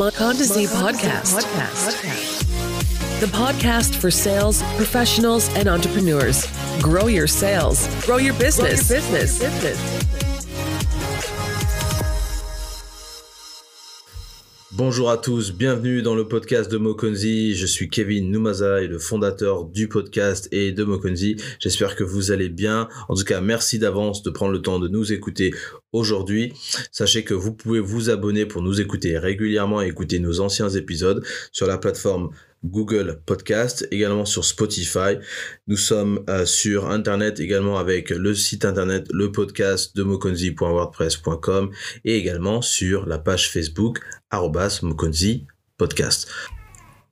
Mokonda Z podcast. The podcast for sales professionals and entrepreneurs. Grow your sales, grow your business. Grow your business. Bonjour à tous, bienvenue dans le podcast de Mokonzi. Je suis Kevin Numaza et le fondateur du podcast et de Mokonzi. J'espère que vous allez bien. En tout cas, merci d'avance de prendre le temps de nous écouter aujourd'hui. Sachez que vous pouvez vous abonner pour nous écouter régulièrement et écouter nos anciens épisodes sur la plateforme Google Podcast, également sur Spotify. Nous sommes euh, sur Internet également avec le site Internet, le podcast de mokonzi.wordpress.com et également sur la page Facebook mokonzi podcast.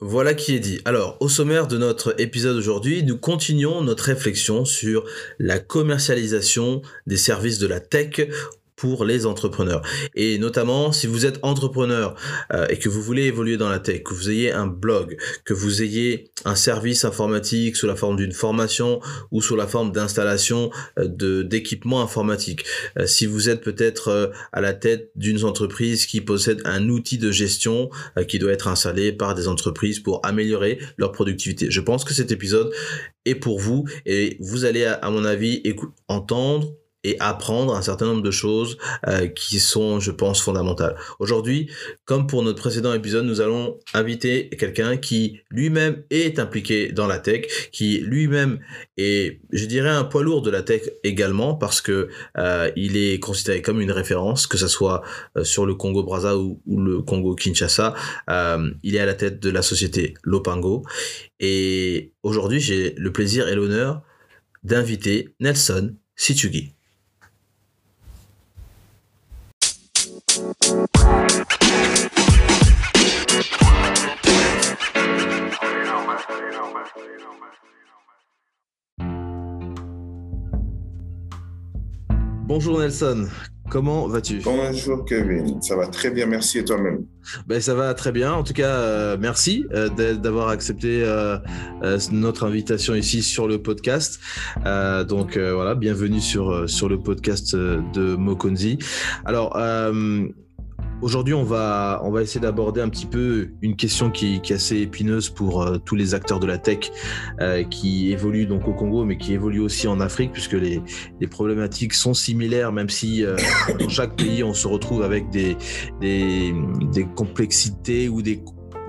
Voilà qui est dit. Alors, au sommaire de notre épisode aujourd'hui, nous continuons notre réflexion sur la commercialisation des services de la tech pour les entrepreneurs. Et notamment, si vous êtes entrepreneur euh, et que vous voulez évoluer dans la tech, que vous ayez un blog, que vous ayez un service informatique sous la forme d'une formation ou sous la forme d'installation euh, de d'équipements informatiques. Euh, si vous êtes peut-être à la tête d'une entreprise qui possède un outil de gestion qui doit être installé par des entreprises pour améliorer leur productivité. Je pense que cet épisode est pour vous et vous allez, à mon avis, entendre et apprendre un certain nombre de choses euh, qui sont, je pense, fondamentales. Aujourd'hui, comme pour notre précédent épisode, nous allons inviter quelqu'un qui lui-même est impliqué dans la tech, qui lui-même est, je dirais, un poids lourd de la tech également, parce que euh, il est considéré comme une référence, que ce soit euh, sur le Congo Brazza ou, ou le Congo Kinshasa. il est à la tête de la société Lopango. Et aujourd'hui, j'ai le plaisir et l'honneur d'inviter Nelson Situgi. Bonjour Nelson, comment vas-tu? Bonjour Kevin, ça va très bien, merci. Et toi-même? Ben, Ça va très bien, en tout cas euh, merci euh, d'avoir accepté euh, notre invitation ici sur le podcast. donc voilà, bienvenue sur, sur le podcast de Mokonzi. Alors, Aujourd'hui, on va, on va essayer d'aborder un petit peu une question qui, qui est assez épineuse pour euh, tous les acteurs de la tech euh, qui évoluent donc au Congo, mais qui évoluent aussi en Afrique, puisque les, les problématiques sont similaires, même si euh, dans chaque pays, on se retrouve avec des, des, des complexités ou des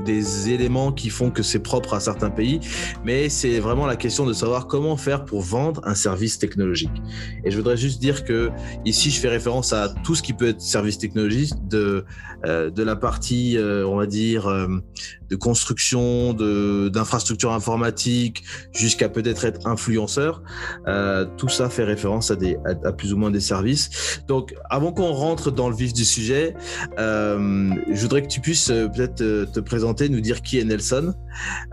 des éléments qui font que c'est propre à certains pays, mais c'est vraiment la question de savoir comment faire pour vendre un service technologique. Et je voudrais juste dire que ici, je fais référence à tout ce qui peut être service technologique, de, euh, de la partie, euh, on va dire, euh, de construction, d'infrastructures informatiques, jusqu'à peut-être être influenceur. tout ça fait référence à, des, à, plus ou moins des services. Donc, avant qu'on rentre dans le vif du sujet, je voudrais que tu puisses peut-être te présenter nous dire qui est Nelson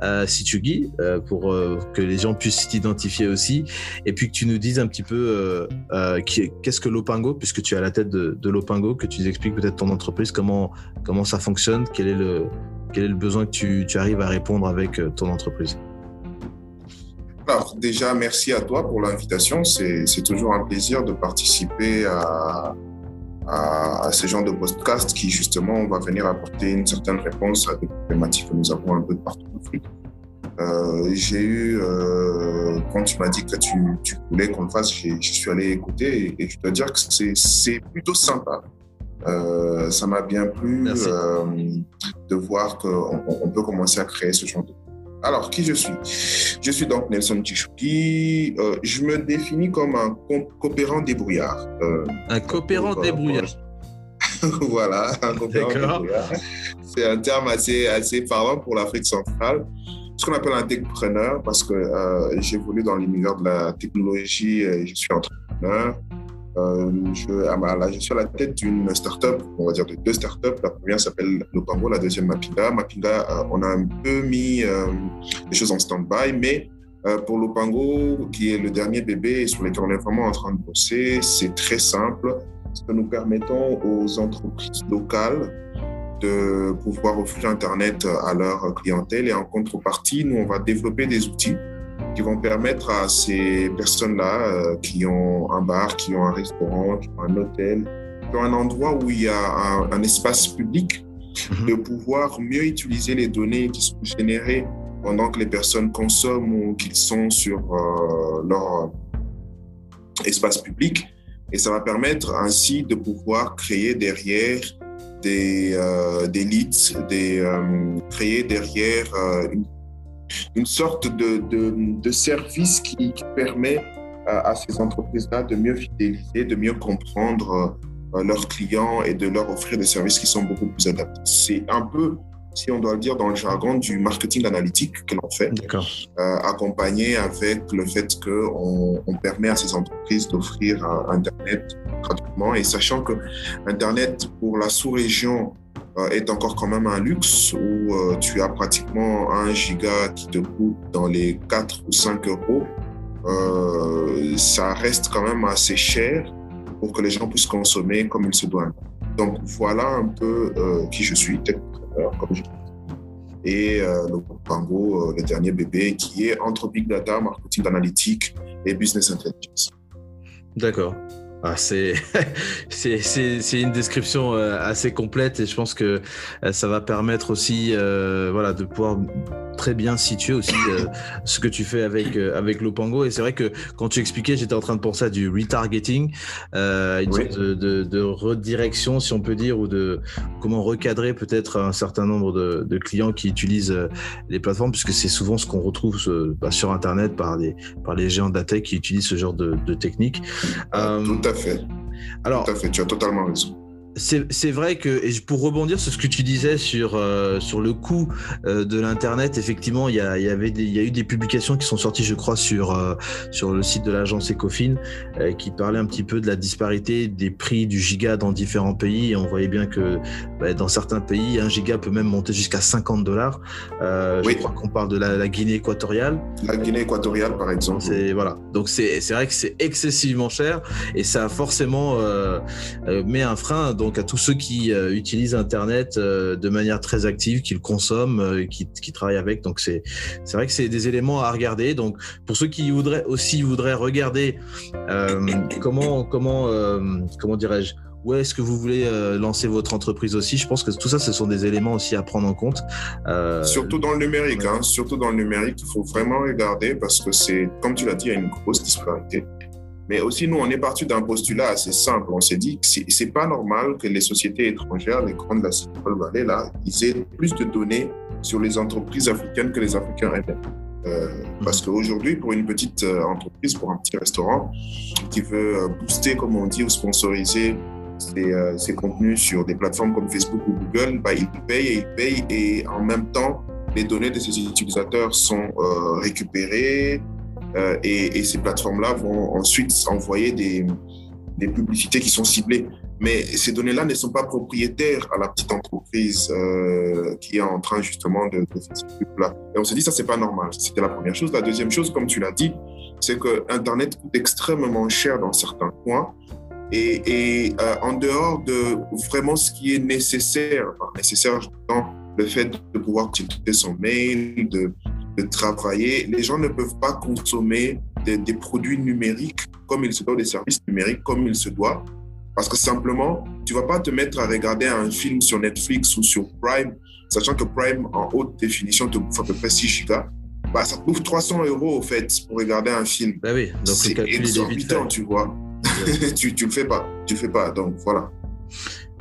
euh, Situgi, euh, pour euh, que les gens puissent t'identifier aussi, et puis que tu nous dises un petit peu euh, qu'est-ce que Lopingo, puisque tu es à la tête de, de Lopingo, que tu nous expliques peut-être ton entreprise, comment, comment ça fonctionne, quel est le, quel est le besoin que tu, arrives à répondre avec ton entreprise. Alors déjà, merci à toi pour l'invitation. C'est toujours un plaisir de participer à, à, ces genres de podcasts qui, justement, va venir apporter une certaine réponse à des problématiques que nous avons un peu partout en Afrique. Euh, j'ai eu, euh, quand tu m'as dit que tu voulais qu'on le fasse, je suis allé écouter et, je dois dire que c'est plutôt sympa. Euh, ça m'a bien plu euh, de voir qu'on on peut commencer à créer ce genre de alors, qui je suis? Je suis donc Nelson Tchouki. Euh, je me définis comme un coopérant débrouillard. Un coopérant débrouillard. voilà, un coopérant débrouillard. C'est un terme assez, assez parlant pour l'Afrique centrale. Ce qu'on appelle un techpreneur, parce que euh, j'évolue dans l'univers de la technologie et je suis entrepreneur. Euh, je, là, je suis à la tête d'une startup, on va dire de deux startups. La première s'appelle Lopango, la deuxième Mapinga. Mapinga, euh, on a un peu mis euh, les choses en stand-by, mais pour Lopango, qui est le dernier bébé sur lequel on est vraiment en train de bosser, c'est très simple. Nous permettons aux entreprises locales de pouvoir offrir Internet à leur clientèle et en contrepartie, nous, on va développer des outils qui vont permettre à ces personnes-là euh, qui ont un bar, qui ont un restaurant, qui ont un hôtel, qui ont un endroit où il y a un, espace public mhm. de pouvoir mieux utiliser les données qui sont générées pendant que les personnes consomment ou qu'ils sont sur euh, leur espace public. Et ça va permettre ainsi de pouvoir créer derrière des, euh, des leads, des, euh, créer derrière une, une, sorte de, de, de service qui, qui permet à ces entreprises-là de mieux fidéliser, de mieux comprendre leurs clients et de leur offrir des services qui sont beaucoup plus adaptés. C'est un peu, si on doit le dire dans le jargon, du marketing analytique que l'on fait, euh, accompagné avec le fait qu'on on permet à ces entreprises d'offrir Internet gratuitement et sachant que Internet pour la sous-région euh, est encore quand même un luxe où euh, tu as pratiquement un giga qui te coûte dans les 4 ou 5 euros. ça reste quand même assez cher pour que les gens puissent consommer comme il se doit. Donc voilà un peu euh, qui je suis, comme je et euh, le Pango, euh, le dernier bébé, qui est entre Big Data, marketing analytique et business intelligence. D'accord. Ah, c'est une description assez complète et je pense que ça va permettre aussi voilà de pouvoir très bien situé aussi euh, ce que tu fais avec euh, avec Lopango. Et c'est vrai que quand tu expliquais j'étais en train de penser à du retargeting euh, une sorte de, de, redirection si on peut dire ou de comment recadrer peut-être un certain nombre de, de, clients qui utilisent euh, les plateformes puisque c'est souvent ce qu'on retrouve bah, sur internet par des par les géants de qui utilisent ce genre de, de technique. Tout à fait. alors tout à fait. Tu as totalement raison c'est vrai que, et pour rebondir sur ce que tu disais sur, euh, sur le coût euh, de l'Internet, effectivement, il y a, y avait il y a eu des publications qui sont sorties, je crois, sur, euh, sur le site de l'agence Ecofin, qui parlaient un petit peu de la disparité des prix du giga dans différents pays. Et on voyait bien que bah, dans certains pays, un giga peut même monter jusqu'à 50 dollars. Je crois qu'on parle de la, Guinée équatoriale. La Guinée équatoriale, par exemple. Voilà. Donc c'est vrai que c'est excessivement cher et ça a forcément met un frein donc à tous ceux qui euh, utilisent Internet euh, de manière très active, qui le consomment, euh, qui, qui travaillent avec. Donc c'est c'est vrai que c'est des éléments à regarder. Donc pour ceux qui voudraient aussi voudraient regarder comment comment comment dirais-je où est-ce que vous voulez lancer votre entreprise aussi Je pense que tout ça, ce sont des éléments aussi à prendre en compte. surtout dans le numérique, hein, surtout dans le numérique, il faut vraiment regarder parce que c'est, comme tu l'as dit, il y a une grosse disparité. Mais aussi, nous, on est parti d'un postulat assez simple. On s'est dit que c'est pas normal que les sociétés étrangères, les grandes de la Silicon Valley, là, ils aient plus de données sur les entreprises africaines que les Africains. Euh, parce qu'aujourd'hui, pour une petite euh, entreprise, pour un petit restaurant qui veut euh, booster, comme on dit, ou sponsoriser ses, ses contenus sur des plateformes comme Facebook ou Google, bah, il paye et il paye et en même temps, les données de ses utilisateurs sont récupérées, euh, et, ces plateformes-là vont ensuite envoyer des, publicités qui sont ciblées. Mais ces données-là ne sont pas propriétaires à la petite entreprise euh, qui est en train justement de, faire ce truc-là. Et on se dit, ça, c'est pas normal. C'était la première chose. La deuxième chose, comme tu l'as dit, c'est que Internet coûte extrêmement cher dans certains coins. Et, euh, en dehors de vraiment ce qui est nécessaire, nécessaire, dans le fait de pouvoir utiliser son mail, de, de travailler. Les gens ne peuvent pas consommer des, produits numériques comme il se doit, des services numériques comme il se doit. Parce que simplement, tu vas pas te mettre à regarder un film sur Netflix ou sur Prime, sachant que Prime, en haute définition, te bouffe à peu près 6 gigas. Bah, ça te bouffe 300 euros, au fait, pour regarder un film. Bah oui, c'est exorbitant, tu vois. tu, tu le fais pas, tu le fais pas. Donc, voilà.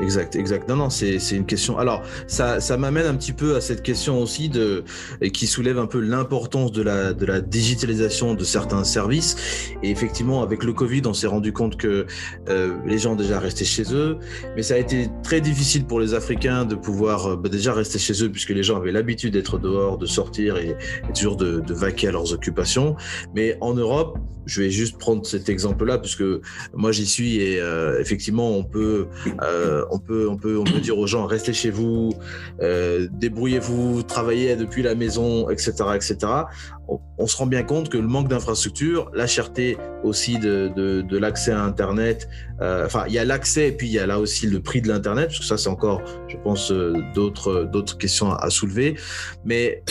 Exact, exact. Non, non, c'est une question. Alors, ça, ça m'amène un petit peu à cette question aussi de qui soulève un peu l'importance de la de la digitalisation de certains services. Et effectivement, avec le Covid, on s'est rendu compte que euh, les gens déjà restaient chez eux, mais ça a été très difficile pour les Africains de pouvoir euh, bah, déjà rester chez eux puisque les gens avaient l'habitude d'être dehors, de sortir et, toujours de, de vaquer à leurs occupations. Mais en Europe, je vais juste prendre cet exemple-là puisque moi j'y suis et euh, effectivement on peut euh, on peut, on peut, on peut dire aux gens restez chez vous, euh, débrouillez-vous, travaillez depuis la maison, etc., etc. On, se rend bien compte que le manque d'infrastructure, la cherté aussi de, de, l'accès à Internet, enfin, il y a l'accès et puis il y a là aussi le prix de l'Internet, parce que ça, c'est encore, je pense, d'autres, d'autres questions à, soulever. Mais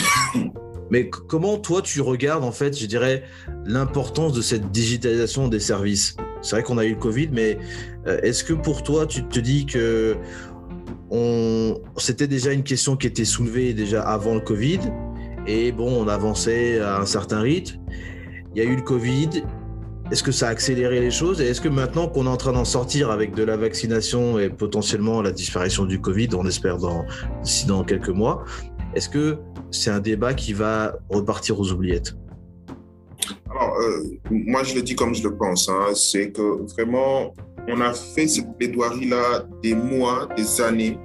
mais comment toi tu regardes en fait, je dirais, l'importance de cette digitalisation des services? C'est vrai qu'on a eu le Covid, mais euh, est-ce que pour toi tu te dis que on, c'était déjà une question qui était soulevée déjà avant le Covid. Et bon, on avançait à un certain rythme? Il y a eu le Covid. Est-ce que ça a accéléré les choses? Et est-ce que maintenant qu'on est en train d'en sortir avec de la vaccination et potentiellement la disparition du Covid, on espère dans, d'ici dans quelques mois, est-ce que c'est un débat qui va repartir aux oubliettes Alors, euh, moi, je le dis comme je le pense. Hein, c'est que vraiment, on a fait cette plaidoirie-là des mois, des années.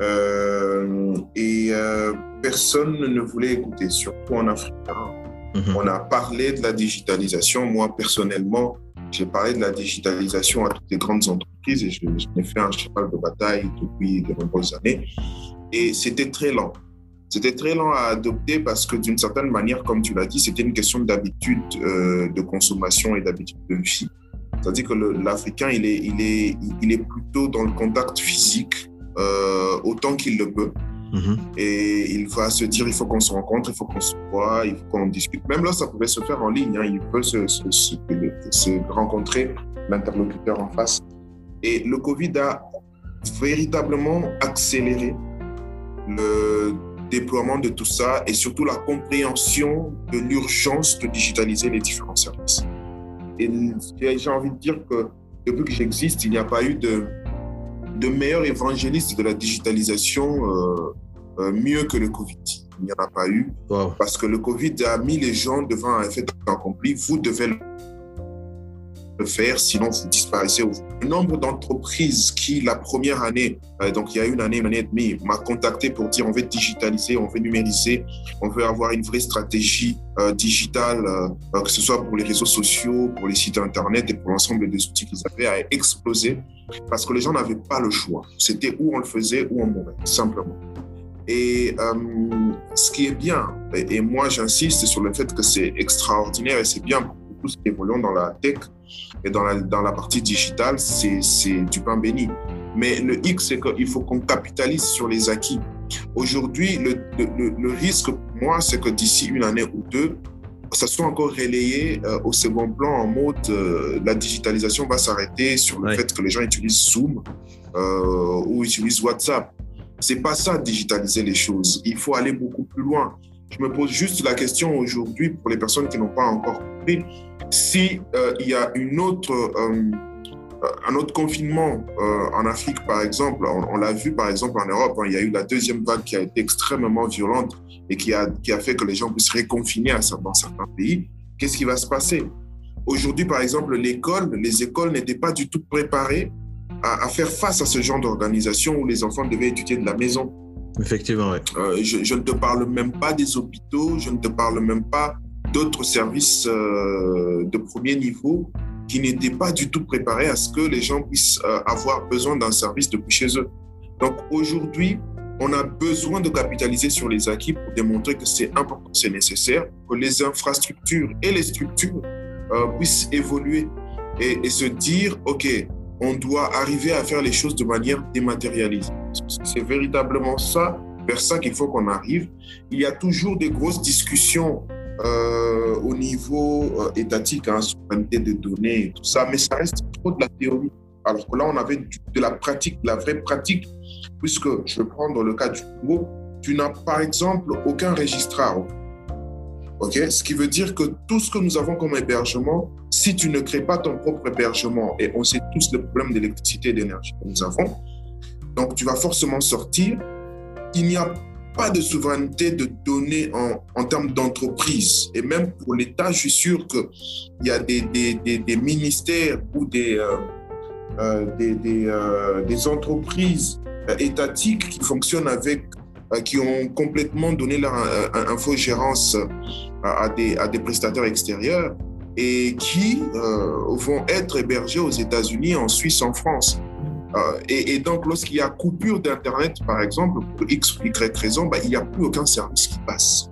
Euh, et euh, personne ne voulait écouter, surtout en Afrique. Hein. Mhm. On a parlé de la digitalisation. Moi, personnellement, j'ai parlé de la digitalisation à toutes les grandes entreprises et je, je fait un cheval de bataille depuis de nombreuses années. Et c'était très lent. C'était très lent à adopter parce que d'une certaine manière, comme tu l'as dit, c'était une question d'habitude euh, de consommation et d'habitude de vie. C'est-à-dire que l'Africain, il est, il, est, il est plutôt dans le contact physique euh, autant qu'il le peut. Mhm. Et il va se dire, il faut qu'on se rencontre, il faut qu'on se voit, il faut qu'on discute. Même là, ça pouvait se faire en ligne. Hein. Il peut se, se, se, rencontrer l'interlocuteur en face. Et le Covid a véritablement accéléré le déploiement de tout ça et surtout la compréhension de l'urgence de digitaliser les différents services. Et j'ai envie de dire que depuis que j'existe, il n'y a pas eu de, de meilleur évangéliste de la digitalisation euh, euh, mieux que le Covid. Il n'y en a pas eu. Parce que le Covid a mis les gens devant un fait accompli. Vous devez faire, sinon vous disparaissez. Le nombre d'entreprises qui, la première année, euh, donc il y a une année, une année et demie, m'a contacté pour dire on veut digitaliser, on veut numériser, on veut avoir une vraie stratégie euh, digitale, euh, que ce soit pour les réseaux sociaux, pour les sites Internet et pour l'ensemble des outils qu'ils avaient, a explosé parce que les gens n'avaient pas le choix. C'était où on le faisait, où on mourait, simplement. Et ce qui est bien, et, moi j'insiste sur le fait que c'est extraordinaire et c'est bien tout ce qui évolue dans la tech, et dans la, dans la partie digitale, c'est du pain béni. Mais le X, c'est qu'il faut qu'on capitalise sur les acquis. Aujourd'hui, le, le, le, risque pour moi, c'est que d'ici une année ou deux, ça soit encore relayé euh, au second plan en mode euh, la digitalisation va s'arrêter sur le fait que les gens utilisent Zoom euh, ou utilisent WhatsApp. C'est pas ça digitaliser les choses. Il faut aller beaucoup plus loin. Je me pose juste la question aujourd'hui pour les personnes qui n'ont pas encore compris si euh, il y a une autre, euh, un autre confinement euh, en Afrique, par exemple, on, l'a vu par exemple en Europe, hein, il y a eu la deuxième vague qui a été extrêmement violente et qui a, qui a fait que les gens puissent réconfiner à, dans certains pays. Qu'est-ce qui va se passer? Aujourd'hui, par exemple, l'école, les écoles n'étaient pas du tout préparées à, à faire face à ce genre d'organisation où les enfants devaient étudier de la maison. Effectivement, oui. je, je, ne te parle même pas des hôpitaux, je ne te parle même pas d'autres services euh, de premier niveau qui n'étaient pas du tout préparés à ce que les gens puissent euh, avoir besoin d'un service depuis chez eux. Donc aujourd'hui, on a besoin de capitaliser sur les acquis pour démontrer que c'est important, c'est nécessaire, que les infrastructures et les structures euh, puissent évoluer et, et, se dire, OK, on doit arriver à faire les choses de manière dématérialisée. C'est véritablement ça, vers ça qu'il faut qu'on arrive. Il y a toujours des grosses discussions euh, au niveau euh, étatique, hein, souveraineté des données tout ça, mais ça reste trop de la théorie. Alors que là, on avait de la pratique, de la vraie pratique, puisque je vais prendre le cas du Congo, tu n'as par exemple aucun registrar. ok? Ce qui veut dire que tout ce que nous avons comme hébergement, si tu ne crées pas ton propre hébergement, et on sait tous le problème d'électricité et d'énergie que nous avons, donc tu vas forcément sortir. Il n'y a pas de souveraineté de données en, termes d'entreprise. Et même pour l'État, je suis sûr qu'il y a des, ministères ou des, euh, euh, euh, des, entreprises étatiques qui fonctionnent avec, qui ont complètement donné leur infogérance à des, à des prestataires extérieurs et qui vont être hébergés aux États-Unis, en Suisse, en France. Euh, et, donc, lorsqu'il y a coupure d'Internet, par exemple, pour X ou Y raison, bah, il n'y a plus aucun service qui passe,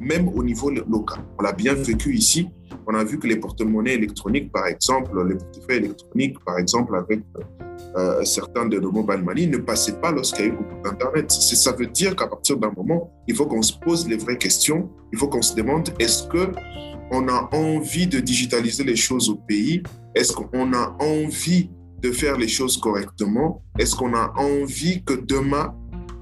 même au niveau local. On l'a bien vécu ici. On a vu que les porte-monnaies électroniques, par exemple, les portefeuilles électroniques, par exemple, avec euh, certains de nos mobile money, ne passaient pas lorsqu'il y a eu coupure d'Internet. Ça veut dire qu'à partir d'un moment, il faut qu'on se pose les vraies questions. Il faut qu'on se demande est-ce que on a envie de digitaliser les choses au pays? Est-ce qu'on a envie de faire les choses correctement Est-ce qu'on a envie que demain,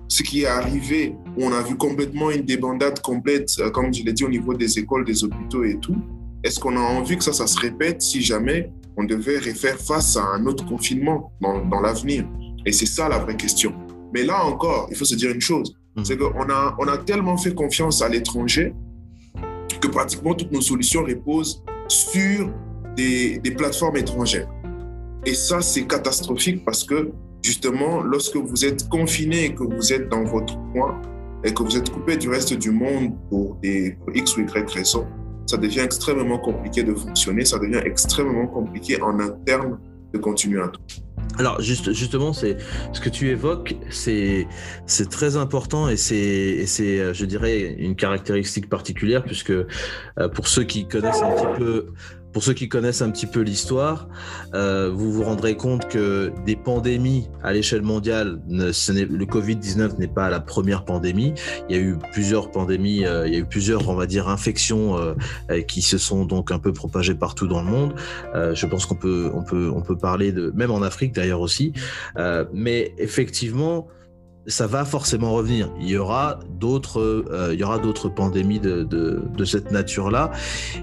ce qui est arrivé, où on a vu complètement une débandade complète, euh, comme je l'ai dit, au niveau des écoles, des hôpitaux et tout, est-ce qu'on a envie que ça, ça se répète si jamais on devait refaire face à un autre confinement dans, dans l'avenir? Et c'est ça la vraie question. Mais là encore, il faut se dire une chose, mmh. c'est qu'on a, on a tellement fait confiance à l'étranger que pratiquement toutes nos solutions reposent sur des, des plateformes étrangères. Et ça, c'est catastrophique parce que justement, lorsque vous êtes confiné et que vous êtes dans votre coin et que vous êtes coupé du reste du monde pour des X ou Y raisons, ça devient extrêmement compliqué de fonctionner, ça devient extrêmement compliqué en interne de continuer à tout. Alors juste, justement, c'est ce que tu évoques, c'est c'est très important et c'est c'est je dirais une caractéristique particulière puisque euh, pour ceux qui connaissent un petit peu pour ceux qui connaissent un petit peu l'histoire, euh, vous vous rendrez compte que des pandémies à l'échelle mondiale, le Covid-19 n'est pas la première pandémie. Il y a eu plusieurs pandémies, euh, il y a eu plusieurs, on va dire, infections euh, qui se sont donc un peu propagées partout dans le monde. je pense qu'on peut, on peut, on peut parler de, même en Afrique d'ailleurs aussi. mais effectivement, ça va forcément revenir. Il y aura d'autres, euh, il y aura d'autres pandémies de, de, de cette nature-là.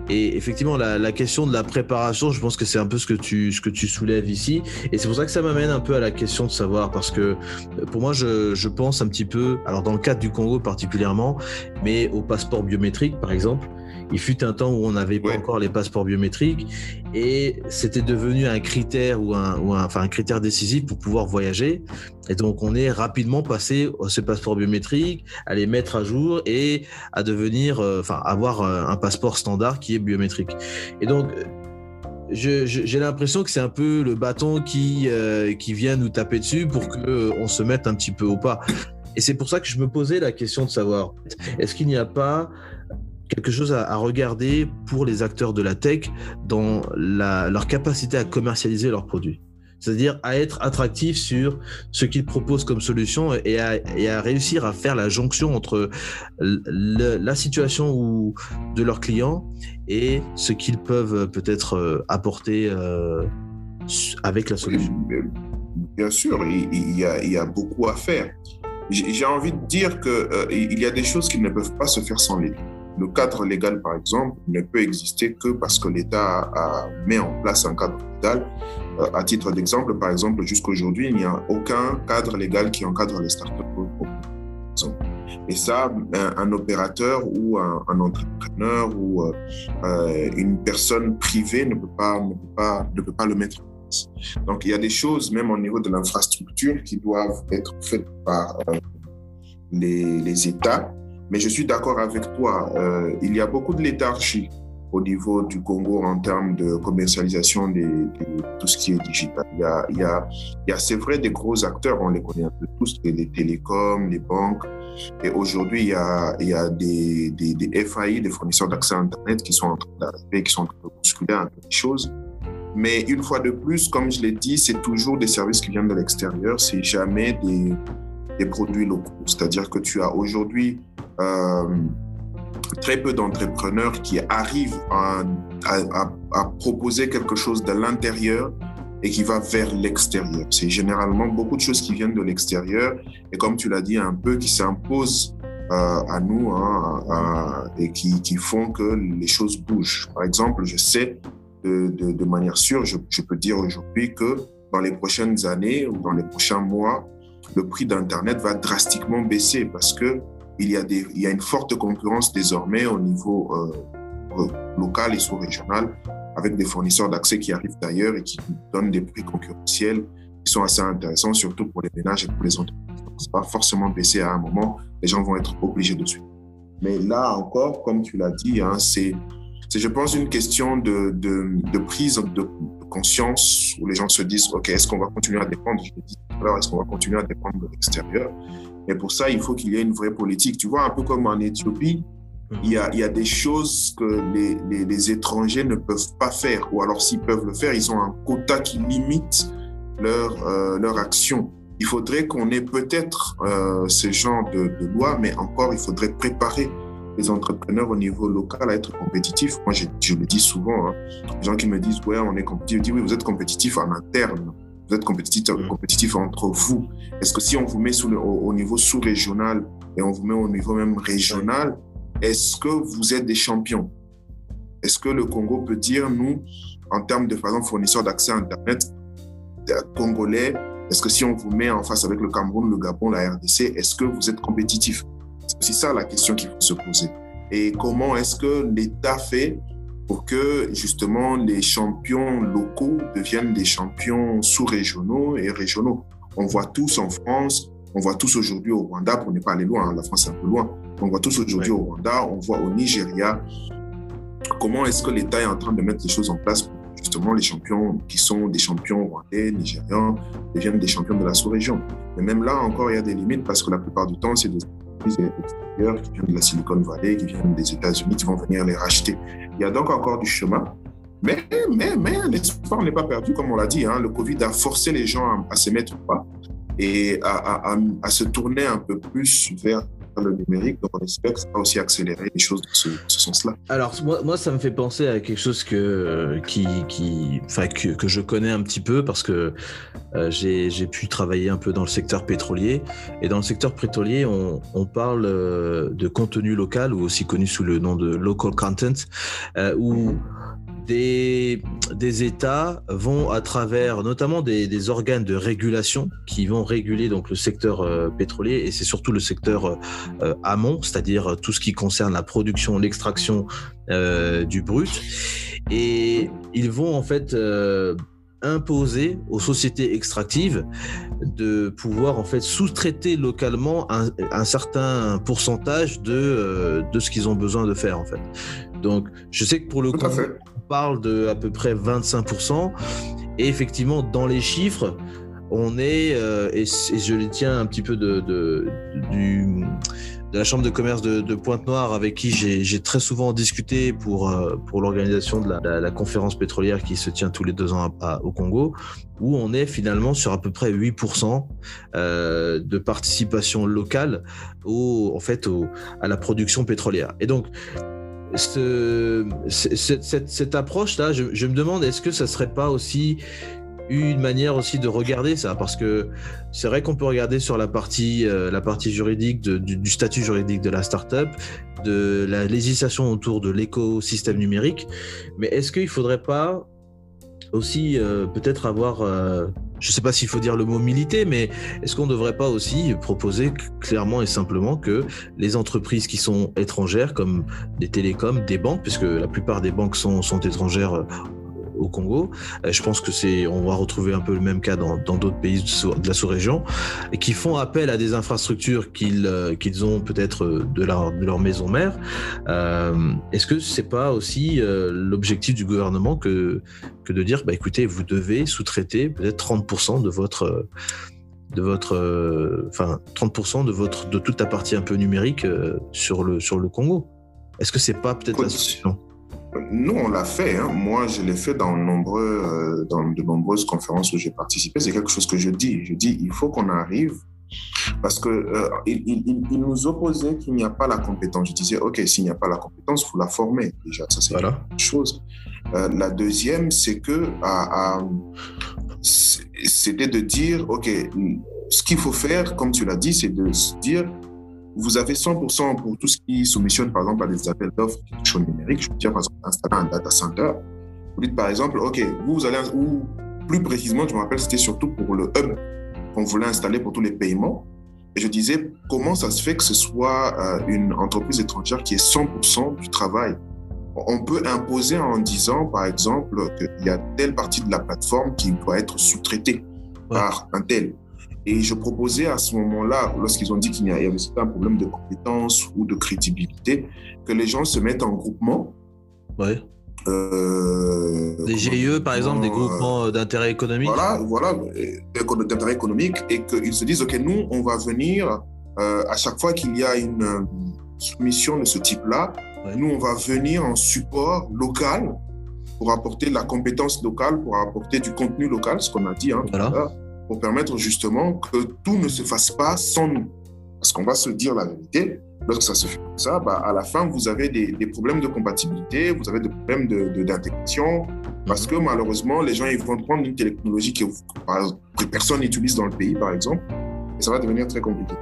Et effectivement, la, la, question de la préparation, je pense que c'est un peu ce que tu, ce que tu soulèves ici. Et c'est pour ça que ça m'amène un peu à la question de savoir, parce que euh, pour moi, je, je pense un petit peu, alors dans le cadre du Congo particulièrement, mais au passeport biométrique, par exemple. Il fut un temps où on n'avait pas encore les passeports biométriques et c'était devenu un critère ou un, ou un, enfin un critère décisif pour pouvoir voyager. Et donc on est rapidement passé à ces passeports biométriques, à les mettre à jour et à devenir, euh, enfin avoir euh, un passeport standard qui est biométrique. Et donc j'ai l'impression que c'est un peu le bâton qui, euh, qui vient nous taper dessus pour qu'on se mette un petit peu au pas. Et c'est pour ça que je me posais la question de savoir, est-ce qu'il n'y a pas quelque chose à, regarder pour les acteurs de la tech dans leur capacité à commercialiser leurs produits. C'est-à-dire à être attractif sur ce qu'ils proposent comme solution et à, réussir à faire la jonction entre la situation de leurs clients et ce qu'ils peuvent peut-être euh, apporter euh, avec la solution. Bien sûr, il y, a, beaucoup à faire. J'ai envie de dire qu'il euh, y a des choses qui ne peuvent pas se faire sans l'État. Le cadre légal, par exemple, ne peut exister que parce que l'État mis en place un cadre légal. Euh, à titre d'exemple, par exemple, jusqu'aujourd'hui, il n'y a aucun cadre légal qui encadre les startups. Et ça, un, opérateur ou un, entrepreneur ou euh, euh, une personne privée ne peut pas, ne peut pas, ne peut pas le mettre. Donc, il y a des choses, même au niveau de l'infrastructure, qui doivent être faites par les États mais je suis d'accord avec toi, euh, il y a beaucoup de léthargie au niveau du Congo en termes de commercialisation de, tout ce qui est digital. Il y a, il y a, il y a c'est vrai, des gros acteurs, on les connaît un peu tous, les télécoms, les banques. Et aujourd'hui, il y a, il y a des, des, des FAI, des fournisseurs d'accès à Internet, qui sont en train d'arriver, qui sont en train de bousculer un peu les choses. Mais une fois de plus, comme je l'ai dit, c'est toujours des services qui viennent de l'extérieur, c'est jamais des, des produits locaux. C'est-à-dire que tu as aujourd'hui euh, très peu d'entrepreneurs qui arrivent à, proposer quelque chose de l'intérieur et qui va vers l'extérieur. C'est généralement beaucoup de choses qui viennent de l'extérieur et comme tu l'as dit, un peu qui s'imposent euh, à nous hein, et qui, font que les choses bougent. Par exemple, je sais de, manière sûre, je peux dire aujourd'hui que dans les prochaines années ou dans les prochains mois, le prix d'Internet va drastiquement baisser parce que il y a, des, il y a une forte concurrence désormais au niveau euh, local et sous-régional avec des fournisseurs d'accès qui arrivent d'ailleurs et qui donnent des prix concurrentiels qui sont assez intéressants, surtout pour les ménages et pour les entreprises. Ça va forcément baisser à un moment, les gens vont être obligés de suivre. Mais là encore, comme tu l'as dit, hein, c'est, je pense, une question de, de, de prise de, conscience où les gens se disent, OK, est-ce qu'on va continuer à dépendre, je l'ai dit tout à l'heure, est-ce qu'on va continuer à dépendre de l'extérieur? Et pour ça, il faut qu'il y ait une vraie politique. Tu vois, un peu comme en Éthiopie, il y a, il y a des choses que les, les, étrangers ne peuvent pas faire. Ou alors, s'ils peuvent le faire, ils ont un quota qui limite leur, euh, leur action. Il faudrait qu'on ait peut-être euh, ce genre de, loi, mais encore, il faudrait préparer les entrepreneurs au niveau local à être compétitifs. Moi, je, je le dis souvent. Hein. Les gens qui me disent, ouais, on est compétitif, je dis, oui, vous êtes compétitif en interne vous êtes compétitif, mm. compétitif entre vous. Est-ce que si on vous met sous au, niveau sous-régional et on vous met au niveau même régional, est-ce que vous êtes des champions? Est-ce que le Congo peut dire, nous, en termes de, par exemple, fournisseurs d'accès à Internet euh, congolais, est-ce que si on vous met en face avec le Cameroun, le Gabon, la RDC, est-ce que vous êtes compétitif? C'est ça la question qu'il faut se poser. Et comment est-ce que l'État fait pour que justement les champions locaux deviennent des champions sous-régionaux et régionaux? On voit tous en France, on voit tous aujourd'hui au Rwanda, pour ne pas aller loin, hein, la France est un peu loin, on voit tous aujourd'hui au Rwanda, on voit au Nigeria. Comment est-ce que l'État est en train de mettre les choses en place pour justement les champions qui sont des champions rwandais, nigérians, deviennent des champions de la sous-région? Mais même là encore, il y a des limites parce que la plupart du temps, c'est des qui viennent de la Silicon Valley, qui viennent des États-Unis, qui vont venir les racheter. Il y a donc encore du chemin. Mais, mais, mais l'espoir n'est pas perdu, comme on l'a dit. Hein. Le Covid a forcé les gens à, se mettre pas et à, se tourner un peu plus vers le numérique. Donc, on espère que ça va aussi accélérer les choses dans ce, sens-là. Alors, moi, ça me fait penser à quelque chose que, enfin, que, je connais un petit peu parce que euh, j'ai pu travailler un peu dans le secteur pétrolier. Et dans le secteur pétrolier, on, parle euh, de contenu local, ou aussi connu sous le nom de local content, euh, où des, des États vont à travers notamment des, des, organes de régulation qui vont réguler donc le secteur euh, pétrolier et c'est surtout le secteur euh, euh, amont, c'est-à-dire tout ce qui concerne la production, l'extraction du brut. Et ils vont en fait imposer aux sociétés extractives de pouvoir en fait sous-traiter localement un, un, certain pourcentage de, de ce qu'ils ont besoin de faire en fait. Donc je sais que pour le coup, parle de à peu près 25%. Et effectivement, dans les chiffres, on est, euh, et, je les tiens un petit peu de, de, la Chambre de commerce de, Pointe-Noire, avec qui j'ai très souvent discuté pour, euh, pour l'organisation de la, conférence pétrolière qui se tient tous les deux ans au Congo, où on est finalement sur à peu près 8% euh, de participation locale au, en fait, à la production pétrolière. Et donc, ce, cette, approche-là, je, me demande, est-ce que ça serait pas aussi une manière aussi de regarder ça? Parce que c'est vrai qu'on peut regarder sur la partie, euh, juridique du, statut juridique de la startup, de la législation autour de l'écosystème numérique, mais est-ce qu'il faudrait pas aussi euh, peut-être avoir, euh, je ne sais pas s'il faut dire le mot militer, mais est-ce qu'on ne devrait pas aussi proposer clairement et simplement que les entreprises qui sont étrangères, comme des télécoms, des banques, puisque la plupart des banques sont, sont étrangères euh, au Congo. Euh, je pense que c'est, on va retrouver un peu le même cas dans, d'autres pays de la sous-région, qui font appel à des infrastructures qu'ils, euh, qu'ils ont peut-être euh, de leur, de leur maison mère. est-ce que c'est pas aussi l'objectif du gouvernement que, que de dire, bah, écoutez, vous devez sous-traiter peut-être 30% de votre de votre, enfin 30% de votre, de toute la partie un peu numérique sur le sur le Congo? Est-ce que c'est pas peut-être la solution? Nous, on l'a fait. Hein. Moi, je l'ai fait dans, nombreux, euh, dans de nombreuses conférences où j'ai participé. C'est quelque chose que je dis. Je dis, il faut qu'on arrive parce que euh, il, nous opposait qu'il n'y a pas la compétence. Je disais, ok, s'il n'y a pas la compétence, faut la former. Déjà, ça c'est voilà. une chose. Euh, la deuxième, c'est que c'était de dire, ok, ce qu'il faut faire, comme tu l'as dit, c'est de se dire, vous avez 100% pour tout ce qui soumissionne, par exemple, à des appels d'offres qui touchent au numérique. Je veux dire, par exemple, installer un data center. Vous dites, par exemple, OK, vous, vous allez, ou plus précisément, je me rappelle, c'était surtout pour le hub qu'on voulait installer pour tous les paiements. Et je disais, comment ça se fait que ce soit euh, une entreprise étrangère qui est 100% du travail? On peut imposer en disant, par exemple, qu'il y a telle partie de la plateforme qui doit être sous-traitée par un tel. Et je proposais à ce moment-là, lorsqu'ils ont dit qu'il y avait un problème de compétence ou de crédibilité, que les gens se mettent en groupement. Ouais. Euh, des GIE, par exemple, des groupements euh, d'intérêt économique. Voilà, voilà, d'intérêt économique, et qu'ils se disent, OK, nous, on va venir, euh, à chaque fois qu'il y a une soumission de ce type-là, nous, on va venir en support local pour apporter la compétence locale, pour apporter du contenu local, ce qu'on a dit. Hein, voilà pour permettre justement que tout ne se fasse pas sans nous. Parce qu'on va se dire la vérité, lorsque ça se fait comme ça, bah, à la fin, vous avez des, des, problèmes de compatibilité, vous avez des problèmes d'intégration, de, parce que malheureusement, les gens ils vont prendre une technologie que personne n'utilise dans le pays, par exemple, et ça va devenir très compliqué.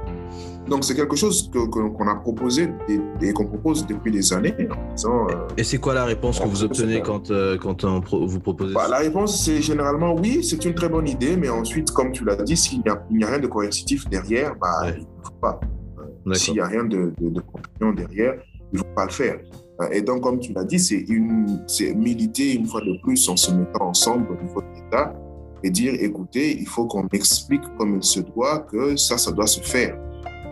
Donc, c'est quelque chose qu'on que, a proposé et, qu'on propose depuis des années. Euh, et c'est quoi la réponse que vous obtenez quand, euh, quand on vous proposez bah, La réponse, c'est généralement oui, c'est une très bonne idée, mais ensuite, comme tu l'as dit, s'il n'y a, a, rien de coercitif derrière, bah, il ne faut pas. Euh, s'il n'y a rien de, de, derrière, il ne faut pas le faire. Et donc, comme tu l'as dit, c'est militer une fois de plus en se mettant ensemble au niveau de l'État et dire, écoutez, il faut qu'on explique comme il se doit que ça, ça doit se faire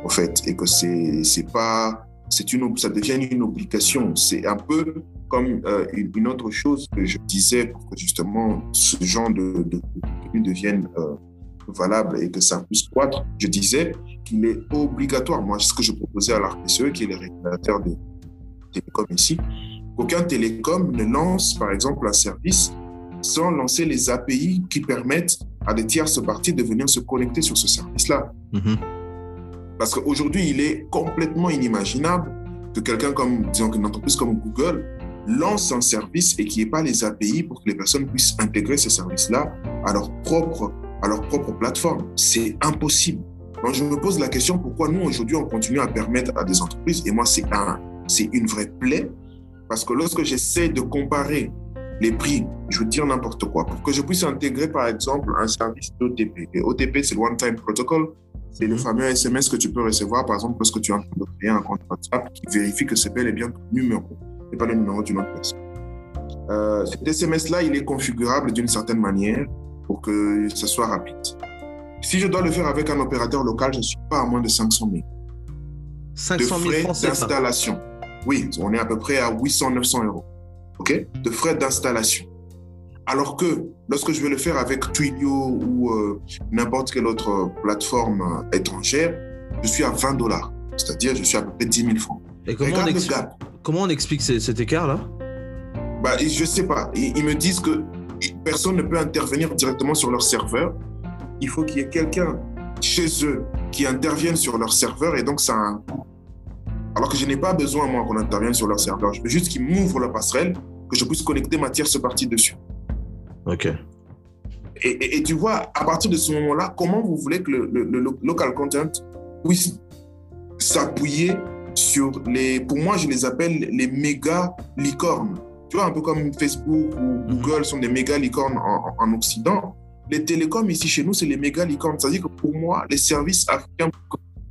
en fait, et que c'est pas c'est une ça devient une obligation. C'est un peu comme euh, une, autre chose que je disais pour que justement ce genre de, de, de devienne euh, valable et que ça puisse croître. Je disais qu'il est obligatoire, moi, ce que je proposais à l'ARPCE, qui est le régulateur des télécoms ici, qu'aucun télécom ne lance, par exemple, un service sans lancer les API qui permettent à des tierces parties de venir se connecter sur ce service-là. Mm-hmm. Parce qu'aujourd'hui, il est complètement inimaginable que quelqu'un comme, disons, une entreprise comme Google lance un service et qu'il n'y ait pas les API pour que les personnes puissent intégrer ces services-là à leur propre, à leur propre plateforme. C'est impossible. Donc, je me pose la question pourquoi nous, aujourd'hui, on continue à permettre à des entreprises, et moi, c'est un, c'est une vraie plaie, parce que lorsque j'essaie de comparer les prix, je veux dire n'importe quoi, pour que je puisse intégrer, par exemple, un service d'OTP. Et OTP, c'est le One Time Protocol. C'est le fameux SMS que tu peux recevoir, par exemple, lorsque tu es en train de créer un compte WhatsApp qui vérifie que c'est bel et bien ton numéro et pas le numéro d'une autre personne. Euh, cet SMS-là, il est configurable d'une certaine manière pour que ce soit rapide. Si je dois le faire avec un opérateur local, je ne suis pas à moins de 500 000. 500 000 de frais d'installation. Oui, on est à peu près à 800-900 euros. OK? De frais d'installation. Alors que lorsque je vais le faire avec Twilio ou euh, n'importe quelle autre plateforme euh, étrangère, je suis à 20 dollars. C'est-à-dire, je suis à peu près 10 000 francs. Et comment, on explique, comment on explique cet écart-là? Bah, Je ne sais pas. Ils, me disent que personne ne peut intervenir directement sur leur serveur. Il faut qu'il y ait quelqu'un chez eux qui intervienne sur leur serveur et donc ça a un coût. Alors que je n'ai pas besoin, moi, qu'on intervienne sur leur serveur. Je veux juste qu'ils m'ouvrent la passerelle, que je puisse connecter ma tierce partie dessus. Ok. Et, tu vois, à partir de ce moment-là, comment vous voulez que le, local content puisse s'appuyer sur les, pour moi, je les appelle les méga licornes. Tu vois, un peu comme Facebook ou mhm. Google sont des méga licornes en, Occident. Les télécoms ici chez nous, c'est les méga licornes. C'est-à-dire que pour moi, les services africains,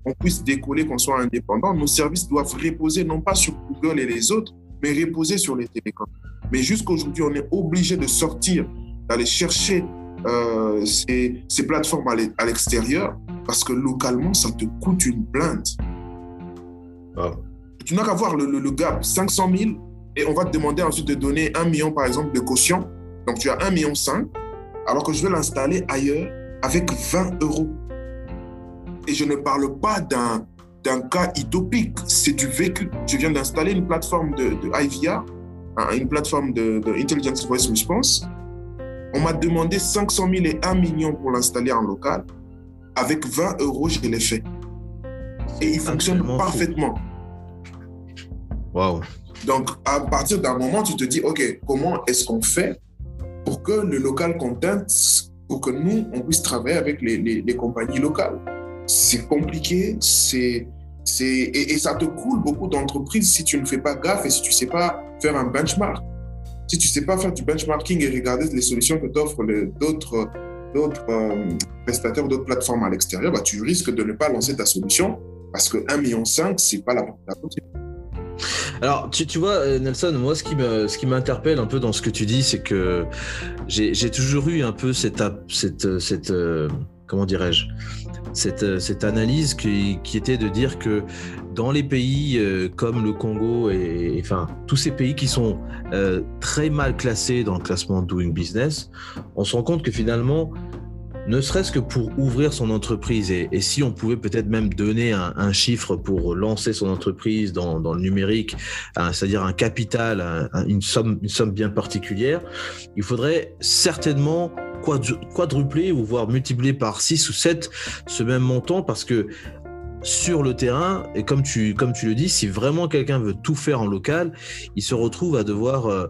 qu'on puisse décoller, qu'on soit indépendant, nos services doivent reposer non pas sur Google et les autres, mais reposer sur les télécoms. Mais jusqu'aujourd'hui, on est obligé de sortir d'aller chercher euh, ces, ces, plateformes à l'extérieur parce que localement, ça te coûte une blinde. Ah. Tu n'as qu'à voir le, le, gap, 500 000, et on va te demander ensuite de donner 1 million, par exemple, de caution. Donc, tu as 1 million 5, alors que je vais l'installer ailleurs avec 20 euros. Et je ne parle pas d'un d'un cas utopique, c'est du vécu. Je viens d'installer une plateforme de, de IVR, hein, une plateforme de, de Intelligence Voice Response, on m'a demandé 500 000 et 1 million pour l'installer en local. Avec 20 euros, je l'ai fait. Et il fonctionne parfaitement. Waouh. Donc, à partir d'un moment, tu te dis, OK, comment est-ce qu'on fait pour que le local content, pour que nous, on puisse travailler avec les, les, compagnies locales? C'est compliqué, c'est, c'est, et, et ça te coule beaucoup d'entreprises si tu ne fais pas gaffe et si tu ne sais pas faire un benchmark si tu ne sais pas faire du benchmarking et regarder les solutions que t'offrent d'autres d'autres euh, prestataires, d'autres plateformes à l'extérieur, bah, tu risques de ne pas lancer ta solution parce que 1,5 million, ce n'est pas la, la alors, tu, tu, vois, euh, Nelson, moi, ce qui me, ce qui m'interpelle un peu dans ce que tu dis, c'est que j'ai toujours eu un peu cette, cette, cette euh, comment dirais-je, cette, cette analyse qui, était de dire que dans les pays euh, comme le Congo et, enfin tous ces pays qui sont euh, très mal classés dans le classement Doing Business, on se rend compte que finalement, ne serait-ce que pour ouvrir son entreprise et, si on pouvait peut-être même donner un, chiffre pour lancer son entreprise dans, le numérique, c'est-à-dire un capital, une somme bien particulière, il faudrait certainement quadrupler ou voire multiplier par 6 ou 7 ce même montant parce que sur le terrain, et comme tu, comme tu le dis, si vraiment quelqu'un veut tout faire en local, il se retrouve à devoir euh,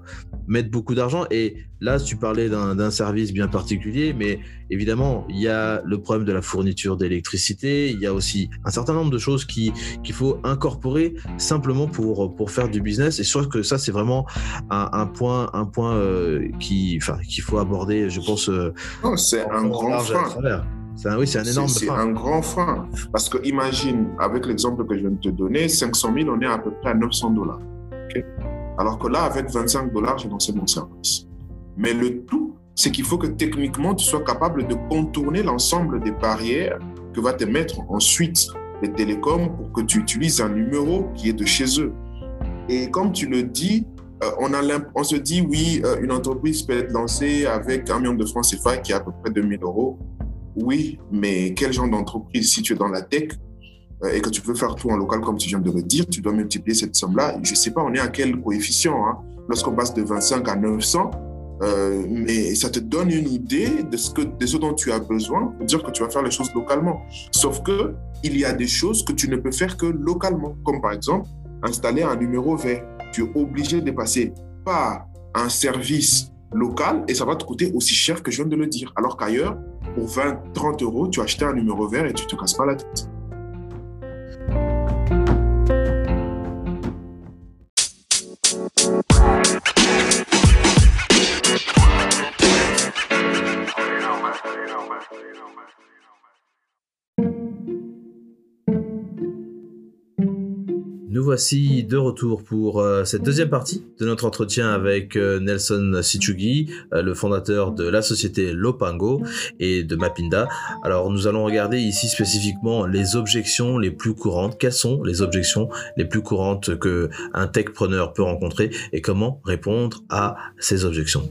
mettre beaucoup d'argent. Et là, tu parlais d'un service bien particulier, mais évidemment, il y a le problème de la fourniture d'électricité, il y a aussi un certain nombre de choses qu'il faut incorporer simplement pour, pour faire du business. Et sûr que ça, c'est vraiment un, point, un point euh, qui, qu'il faut aborder, je pense. Euh, c'est un grand frein. C'est un, oui, c'est un énorme C'est un grand frein. Parce que imagine, avec l'exemple que je viens de te donner, 500 000, on est à peu près à 900 dollars. Alors que là, avec 25 dollars, j'ai lancé mon service. Mais le tout, c'est qu'il faut que techniquement, tu sois capable de contourner l'ensemble des barrières que va te mettre ensuite les télécoms pour que tu utilises un numéro qui est de chez eux. Et comme tu le dis, euh, on, a on se dit, oui, euh, une entreprise peut être lancée avec un million de francs CFA qui est à peu près 2000 euros. Oui, mais quel genre d'entreprise Si tu es dans la tech euh, et que tu veux faire tout en local, comme tu viens de le dire, tu dois multiplier cette somme-là. Je ne sais pas, on est à quel coefficient hein? Lorsqu'on passe de 25 à 900, euh, mais ça te donne une idée de ce, dont tu as besoin pour dire que tu vas faire les choses localement. Sauf que il y a des choses que tu ne peux faire que localement, comme par exemple installer un numéro vert. Tu es obligé de passer par un service local et ça va te coûter aussi cher que je viens de le dire. Alors qu'ailleurs, pour 20, 30 euros, tu achètes un numéro vert et tu te casses pas la tête. Voici de retour pour euh, cette deuxième partie de notre entretien avec euh, Nelson Sichugi, euh, le fondateur de la société Lopango et de Mapinda. Alors nous allons regarder ici spécifiquement les objections les plus courantes. Quelles sont les objections les plus courantes que un techpreneur peut rencontrer et comment répondre à ces objections?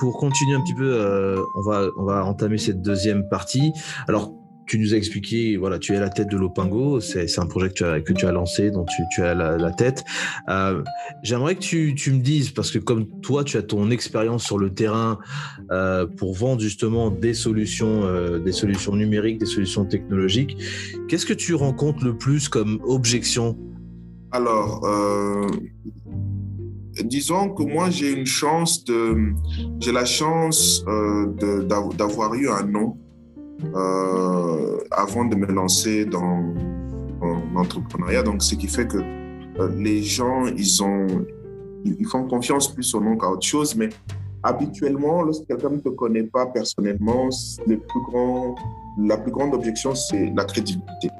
Pour continuer un petit peu, on va on va entamer cette deuxième partie. Alors tu nous as expliqué, voilà, tu es la tête de Lopingo, c'est un projet que tu as, lancé, dont tu, tu as la, tête. Euh, J'aimerais que tu, me dises, parce que comme toi, tu as ton expérience sur le terrain euh, pour vendre justement des solutions, euh, des solutions numériques, des solutions technologiques, qu'est-ce que tu rencontres le plus comme objection? Alors, disons que moi, j'ai une chance de, j'ai la chance d'avoir eu un nom euh, avant de me lancer dans, l'entrepreneuriat. Donc, ce qui fait que euh, les gens, ils, ont, ils font confiance plus au nom qu'à autre chose. Mais habituellement, lorsque quelqu'un ne te connaît pas personnellement, la plus grande objection, c'est la crédibilité.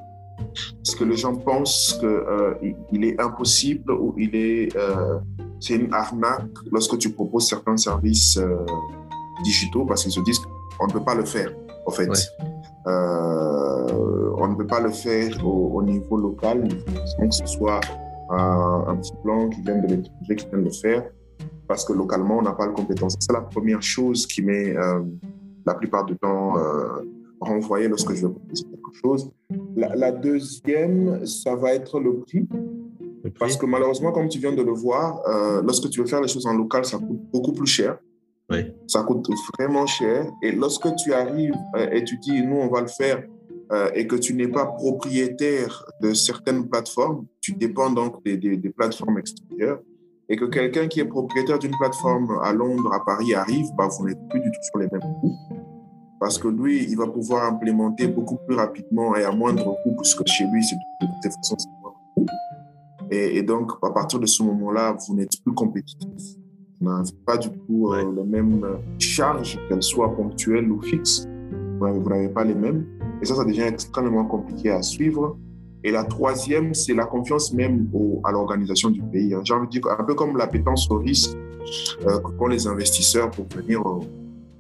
Parce que les gens pensent qu'il euh, est impossible ou il est, c'est une arnaque lorsque tu proposes certains services digitaux parce qu'ils se disent qu'on ne peut pas le faire en fait. Euh, on ne peut pas le faire au, niveau local, il que ce soit un, petit plan qui vient de l'étranger qui vient de le faire, parce que localement, on n'a pas la compétence. C'est la première chose qui m'est euh, la plupart du temps euh, renvoyée lorsque je veux proposer quelque chose. La, deuxième, ça va être le prix. Parce que malheureusement, comme tu viens de le voir, lorsque tu veux faire les choses en local, ça coûte beaucoup plus cher. Ça coûte vraiment cher. Et lorsque tu arrives euh, et tu dis, nous, on va le faire, euh, et que tu n'es pas propriétaire de certaines plateformes, tu dépends donc des, plateformes extérieures, et que quelqu'un qui est propriétaire d'une plateforme à Londres, à Paris arrive, bah, vous n'êtes plus du tout sur les mêmes coûts. Parce que lui, il va pouvoir implémenter beaucoup plus rapidement et à moindre coût, puisque chez lui, c'est de toute façon, c'est moindre coût. Et, et donc, à partir de ce moment-là, vous n'êtes plus compétitif n'a pas du tout euh, les mêmes charges, qu'elles soient ponctuelles ou fixes. Vous n'avez pas les mêmes. Et ça, ça devient extrêmement compliqué à suivre. Et la troisième, c'est la confiance même au, à l'organisation du pays. Hein. J'ai envie de dire, un peu comme l'appétence au risque euh, qu'ont les investisseurs pour venir au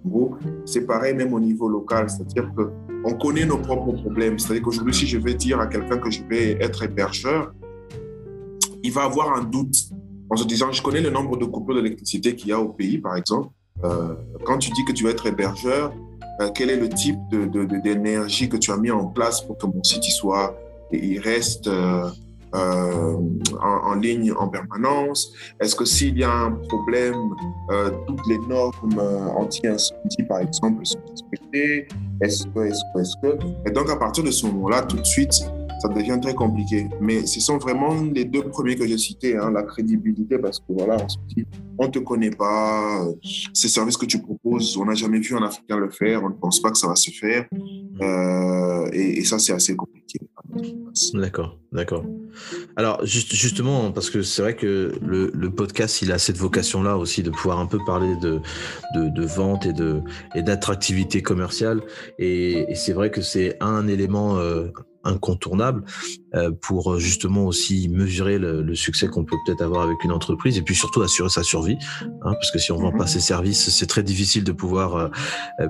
gros. C'est pareil même au niveau local. C'est-à-dire qu'on connaît nos propres problèmes. C'est-à-dire qu'aujourd'hui, si je vais dire à quelqu'un que je vais être hébergeur, il va avoir un doute en se disant, je connais le nombre de coupures d'électricité qu'il y a au pays, par exemple. Euh, quand tu dis que tu vas être hébergeur, euh, quel est le type d'énergie que tu as mis en place pour que mon site soit, il reste euh, en, ligne en permanence? Est-ce que s'il y a un problème, toutes les normes anti-incendie, par exemple, sont respectées? Est-ce que, est-ce que, est-ce que? Et donc, à partir de ce moment-là, tout de suite, ça devient très compliqué. Mais ce sont vraiment les deux premiers que j'ai cités, hein, la crédibilité, parce que voilà, on se dit, on ne te connaît pas, euh, ces services que tu proposes, on n'a jamais vu un Africain le faire, on ne pense pas que ça va se faire. Euh, et, ça, c'est assez compliqué. D'accord, d'accord. Alors, justement, parce que c'est vrai que le, podcast, il a cette vocation-là aussi de pouvoir un peu parler de, de, vente et d'attractivité commerciale. Et, c'est vrai que c'est un élément euh, incontournable euh, pour euh, justement aussi mesurer le, succès qu'on peut peut-être avoir avec une entreprise et puis surtout assurer sa survie. Hein, parce que si on vend pas mhm. ses services, c'est très difficile de pouvoir euh,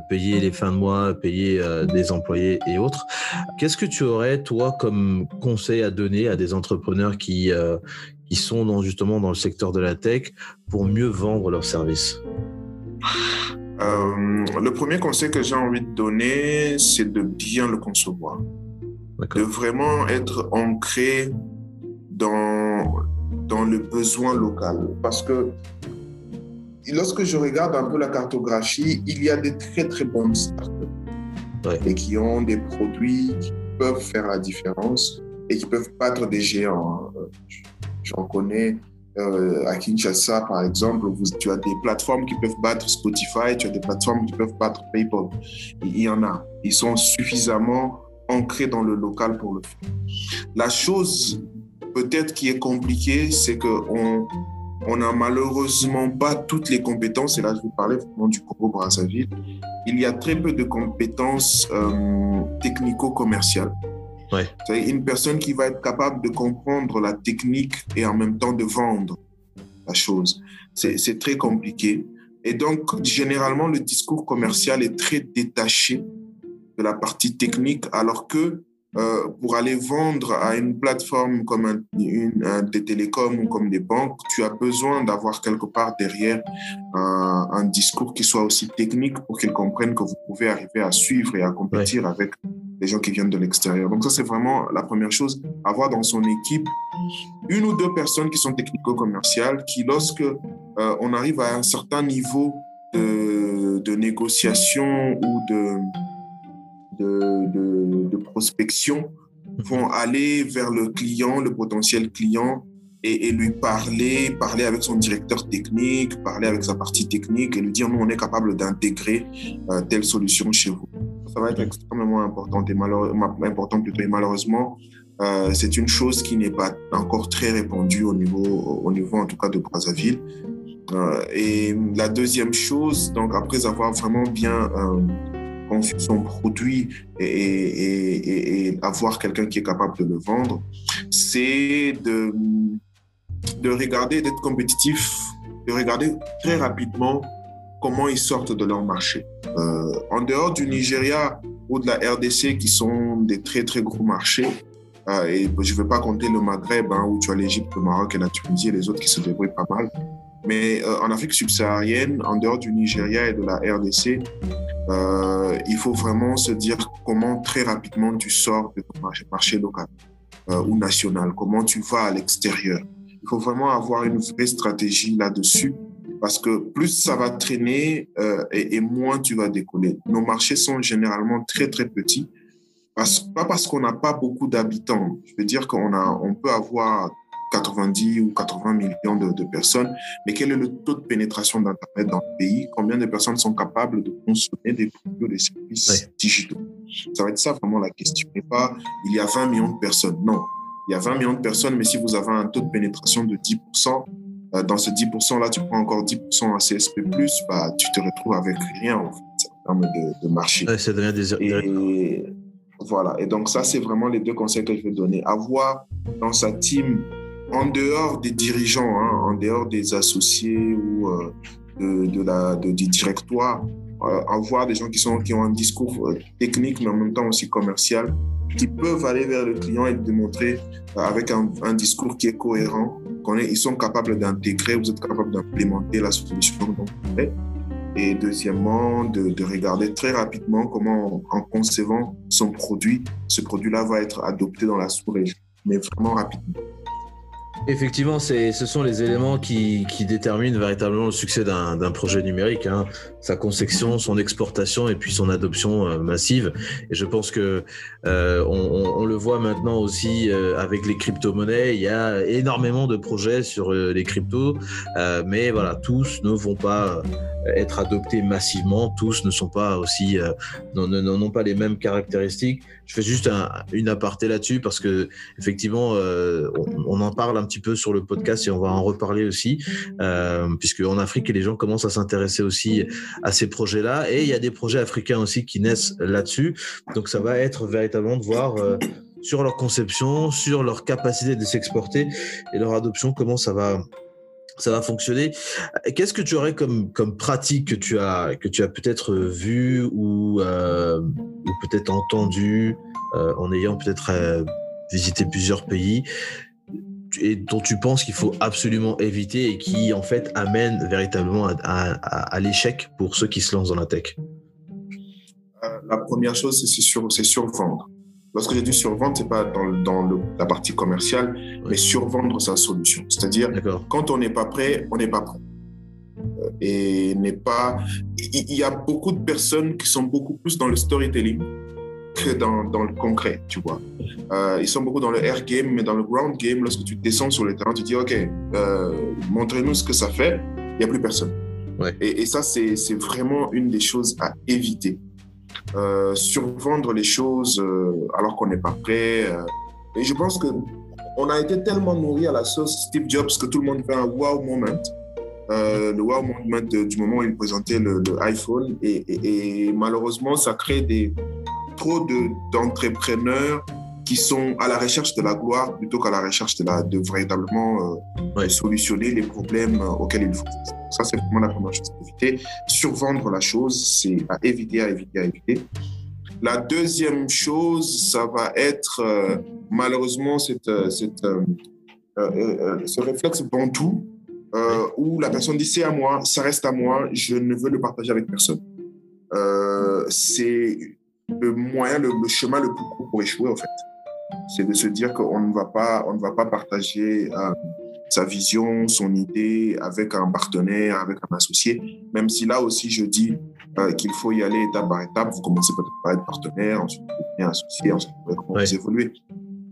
payer les fins de mois, payer des employés et autres. Qu'est-ce que tu aurais, toi, comme conseil à donner à des entrepreneurs qui, qui sont dans, justement dans le secteur de la tech pour mieux vendre leurs services? Le premier conseil que j'ai envie de donner, c'est de bien le concevoir de vraiment être ancré dans, dans le besoin local. Parce que lorsque je regarde un peu la cartographie, il y a des très très bonnes startups et qui ont des produits qui peuvent faire la différence et qui peuvent battre des géants. Hein. J'en connais euh, à Kinshasa, par exemple, tu as des plateformes qui peuvent battre Spotify, tu as des plateformes qui peuvent battre PayPal. Il y en a. Ils sont suffisamment ancré dans le local pour le faire. La chose peut-être qui est compliquée, c'est qu'on on n'a malheureusement pas toutes les compétences, et là je vous parlais vraiment du Congo-Brazzaville, il y a très peu de compétences euh, technico-commerciales. Ouais. C'est une personne qui va être capable de comprendre la technique et en même temps de vendre la chose. C'est très compliqué. Et donc, généralement, le discours commercial est très détaché de la partie technique, alors que euh, pour aller vendre à une plateforme comme un, une, des télécoms ou comme des banques, tu as besoin d'avoir quelque part derrière un, un, discours qui soit aussi technique pour qu'ils comprennent que vous pouvez arriver à suivre et à compétir avec les gens qui viennent de l'extérieur. Donc ça, c'est vraiment la première chose, avoir dans son équipe une ou deux personnes qui sont technico-commerciales, qui lorsque euh, on arrive à un certain niveau de, de négociation ou de de, prospection vont aller vers le client, le potentiel client, et, lui parler, parler avec son directeur technique, parler avec sa partie technique et lui dire, nous, on est capable d'intégrer euh, telle solution chez vous. Ça va être extrêmement important et, malheureusement, important plutôt, et malheureusement, euh, c'est une chose qui n'est pas encore très répandue au niveau, au niveau en tout cas de Brazzaville. Euh, et la deuxième chose, donc après avoir vraiment bien son produit et, avoir quelqu'un qui est capable de le vendre, c'est de, de regarder, d'être compétitif, de regarder très rapidement comment ils sortent de leur marché. Euh, en dehors du Nigeria ou de la RDC, qui sont des très très gros marchés, euh, et je ne veux pas compter le Maghreb, hein, où tu as l'Égypte, le Maroc et la Tunisie et les autres qui se débrouillent pas mal. Mais euh, en Afrique subsaharienne, en dehors du Nigeria et de la RDC, euh, il faut vraiment se dire comment très rapidement tu sors de ton marché, local euh, ou national, comment tu vas à l'extérieur. Il faut vraiment avoir une vraie stratégie là-dessus parce que plus ça va traîner et, et, moins tu vas décoller. Nos marchés sont généralement très très petits, pas parce qu'on n'a pas beaucoup d'habitants. Je veux dire qu'on on peut avoir 90 ou 80 millions de, personnes, mais quel est le taux de pénétration d'Internet dans le pays? Combien de personnes sont capables de consommer des produits ou des services digitaux? Ça va être ça vraiment la question. Et pas, il y a 20 millions de personnes. Non, il y a 20 millions de personnes, mais si vous avez un taux de pénétration de 10%, euh, dans ce 10%-là, tu prends encore 10% en CSP+, bah, tu te retrouves avec rien en, fait, en termes de, marché. ça devient des... voilà. Et donc, ça, c'est vraiment les deux conseils que je vais donner. Avoir dans sa team en dehors des dirigeants, hein, en dehors des associés ou euh, de, la, du directoire, euh, avoir des gens qui, sont, qui ont un discours euh, technique, mais en même temps aussi commercial, qui peuvent aller vers le client et démontrer avec un, discours qui est cohérent, qu'ils sont capables d'intégrer, vous êtes capable d'implémenter la solution dont vous faites. Et deuxièmement, de, de, regarder très rapidement comment, en concevant son produit, ce produit-là va être adopté dans la sous-région, mais vraiment rapidement. Effectivement, ce sont les éléments qui, déterminent véritablement le succès d'un projet numérique. Hein. Sa conception, son exportation et puis son adoption euh, massive. Et je pense que euh, on, le voit maintenant aussi euh, avec les crypto-monnaies. Il y a énormément de projets sur les cryptos, mais voilà, tous ne vont pas être adoptés massivement. Tous ne sont pas aussi, n'ont pas les mêmes caractéristiques. Je fais juste une aparté là-dessus parce que effectivement, on en parle un petit peu sur le podcast et on va en reparler aussi, euh, puisque en Afrique, les gens commencent à s'intéresser aussi à ces projets-là. Et il y a des projets africains aussi qui naissent là-dessus. Donc ça va être véritablement de voir euh, sur leur conception, sur leur capacité de s'exporter et leur adoption, comment ça va ça va fonctionner. Qu'est-ce que tu aurais comme, comme pratique que tu as, que tu as peut-être vu ou, euh, peut-être entendu euh, en ayant peut-être visité plusieurs pays et dont tu penses qu'il faut absolument éviter et qui en fait amène véritablement à, l'échec pour ceux qui se lancent dans la tech? Euh, La première chose, c'est sur, survendre. Lorsque j'ai dit survendre, c'est pas dans, dans la partie commerciale, mais survendre sa solution. C'est-à-dire, quand on n'est pas prêt, on n'est pas prêt. Euh, et n'est pas. Il y, a beaucoup de personnes qui sont beaucoup plus dans le storytelling que dans, dans le concret, tu vois. Euh, ils sont beaucoup dans le air game, mais dans le ground game, lorsque tu descends sur le terrain, tu dis, OK, euh, montrez-nous ce que ça fait, il n'y a plus personne. Ouais. Et, et, ça, c'est vraiment une des choses à éviter. Euh, survendre les choses euh, alors qu'on n'est pas prêt. et je pense que on a été tellement nourri à la sauce Steve Jobs que tout le monde fait un wow moment. le wow moment du moment où il présentait le, iPhone. Et, malheureusement, ça crée des, trop d'entrepreneurs qui sont à la recherche de la gloire plutôt qu'à la recherche de, la, de véritablement euh, solutionner les problèmes euh, auxquels il faut. Ça, c'est vraiment la première chose à éviter. Survendre la chose, c'est à éviter, à éviter, à éviter. La deuxième chose, ça va être euh, malheureusement cette, cette, ce réflexe bantou où la personne dit c'est à moi, ça reste à moi, je ne veux le partager avec personne. c'est le moyen, le, chemin le plus court pour échouer, en fait. C'est de se dire qu'on ne va pas, on ne va pas partager euh, sa vision, son idée avec un partenaire, avec un associé, même si là aussi je dis euh, qu'il faut y aller étape par étape. Vous commencez peut-être par être partenaire, ensuite vous devenez associé, ensuite vous ouais. évoluer.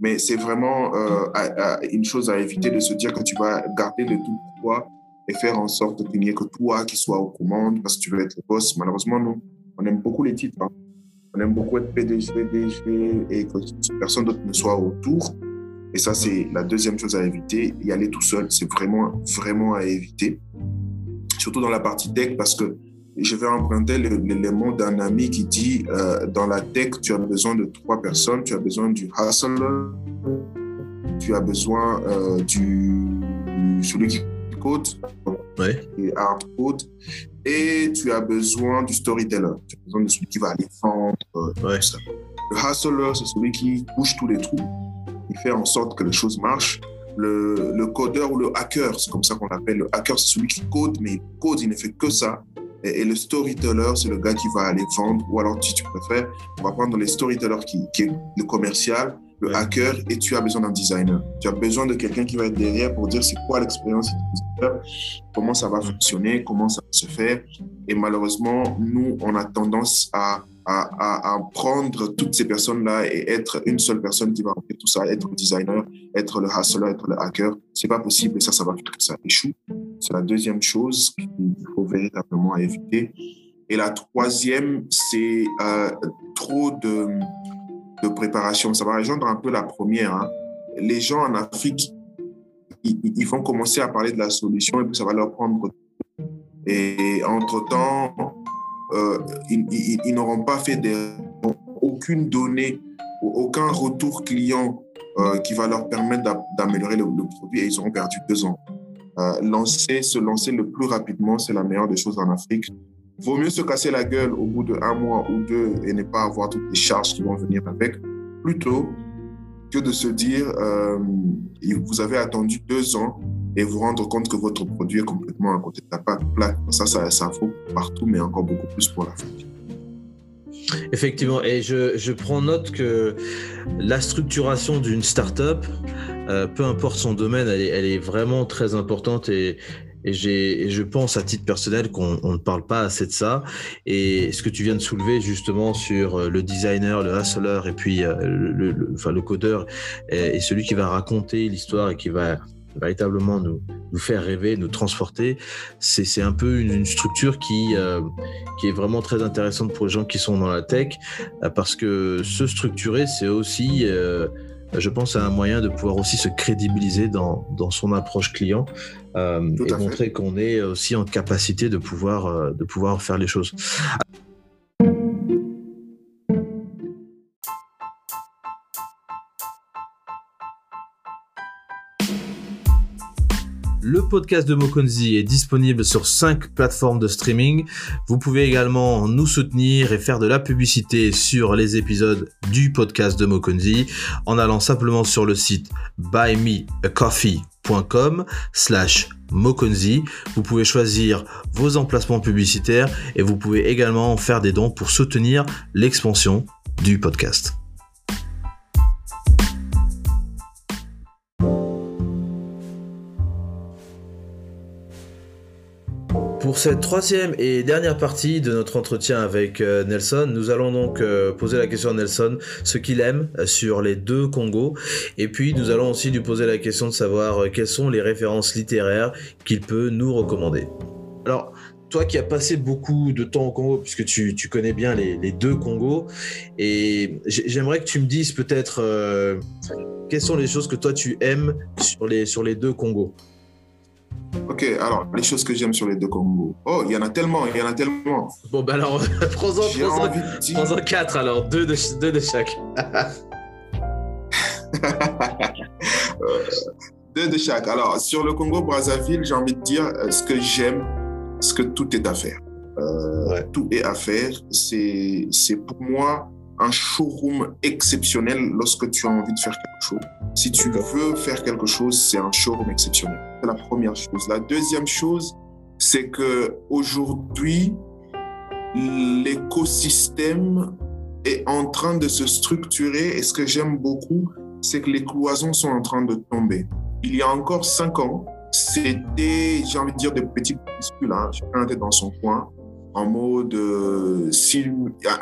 Mais c'est vraiment euh, une chose à éviter de se dire que tu vas garder le tout pour toi et faire en sorte qu'il n'y ait que toi qui sois aux commandes parce que tu veux être le boss. Malheureusement, nous, on aime beaucoup les titres. Hein. On aime beaucoup être PDG, DG et que personne d'autre ne soit autour. Et ça, c'est la deuxième chose à éviter. Y aller tout seul, c'est vraiment, vraiment à éviter. Surtout dans la partie tech, parce que je vais emprunter l'élément d'un ami qui dit euh, dans la tech, tu as besoin de trois personnes. Tu as besoin du hustler, tu as besoin euh, du celui qui code, ouais. et hard code, et tu as besoin du storyteller. Tu as besoin de celui qui va aller vendre. Euh. Le hustler, c'est celui qui bouge tous les trous. Il fait en sorte que les choses marchent. Le, le codeur ou le hacker, c'est comme ça qu'on l'appelle. Le hacker, c'est celui qui code, mais il code, il ne fait que ça. Et, le storyteller, c'est le gars qui va aller vendre. Ou alors, si tu préfères, on va prendre les storytellers qui, qui est le commercial le hacker et tu as besoin d'un designer. Tu as besoin de quelqu'un qui va être derrière pour dire c'est quoi l'expérience comment ça va fonctionner, comment ça va se faire. Et malheureusement, nous, on a tendance à, à, à, prendre toutes ces personnes-là et être une seule personne qui va faire tout ça, être le designer, être le hustler, être le hacker. C'est pas possible et ça, ça va faire que ça échoue. C'est la deuxième chose qu'il faut véritablement éviter. Et la troisième, c'est euh, trop de de préparation. Ça va rejoindre un peu la première. Hein. Les gens en Afrique, ils, vont commencer à parler de la solution et puis ça va leur prendre. Et entre-temps, euh, ils, n'auront pas fait aucune donnée, aucun retour client euh, qui va leur permettre d'améliorer le, produit et ils auront perdu deux ans. Euh, lancer, se lancer le plus rapidement, c'est la meilleure des choses en Afrique. Vaut mieux se casser la gueule au bout de un mois ou deux et ne pas avoir toutes les charges qui vont venir avec, plutôt que de se dire euh, vous avez attendu deux ans et vous rendre compte que votre produit est complètement à côté de la plate. Ça, ça, ça vaut partout, mais encore beaucoup plus pour l'Afrique. Effectivement, et je, je, prends note que la structuration d'une startup, euh, peu importe son domaine, elle elle est vraiment très importante et, et, je pense à titre personnel qu'on ne parle pas assez de ça. Et ce que tu viens de soulever justement sur euh, le designer, le hustler et puis euh, le, enfin, le codeur et, celui qui va raconter l'histoire et qui va véritablement nous, faire rêver, nous transporter. C'est un peu une, structure qui, euh, qui est vraiment très intéressante pour les gens qui sont dans la tech, parce que se structurer, c'est aussi, je pense, un moyen de pouvoir aussi se crédibiliser dans, dans son approche client euh, et montrer qu'on est aussi en capacité de pouvoir, euh, de pouvoir faire les choses. Le podcast de Mokonzi est disponible sur 5 plateformes de streaming. Vous pouvez également nous soutenir et faire de la publicité sur les épisodes du podcast de Mokonzi en allant simplement sur le site buymeacoffee.com slash Mokonzi. Vous pouvez choisir vos emplacements publicitaires et vous pouvez également faire des dons pour soutenir l'expansion du podcast. Pour cette troisième et dernière partie de notre entretien avec euh, Nelson, nous allons donc euh, poser la question à Nelson, ce qu'il aime euh, sur les deux Congos, et puis nous allons aussi lui poser la question de savoir quelles sont les références littéraires qu'il peut nous recommander. Alors, toi qui as passé beaucoup de temps au Congo, puisque tu, connais bien les, deux Congos, et j'aimerais que tu me dises peut-être quelles sont les choses que toi tu aimes sur les, sur les deux Congos. Ok, alors, les choses que j'aime sur les deux Congos. Oh, il y en a tellement, il y en a tellement. Bon, ben alors, prends-en prends dire... quatre, alors, deux de, deux de chaque. deux de chaque. Alors, sur le Congo-Brazzaville, j'ai envie de dire euh, ce que j'aime, ce que tout est à faire. Euh, ouais. Tout est à faire. C'est pour moi un showroom exceptionnel lorsque tu as envie de faire quelque chose. Si tu veux faire quelque chose, c'est un showroom exceptionnel. C'est la première chose. La deuxième chose, c'est que aujourd'hui, l'écosystème est en train de se structurer et ce que j'aime beaucoup, c'est que les cloisons sont en train de tomber. Il y a encore cinq ans, c'était, j'ai envie de dire, des petits groupuscules. Hein. Chacun était dans son coin en mode euh, si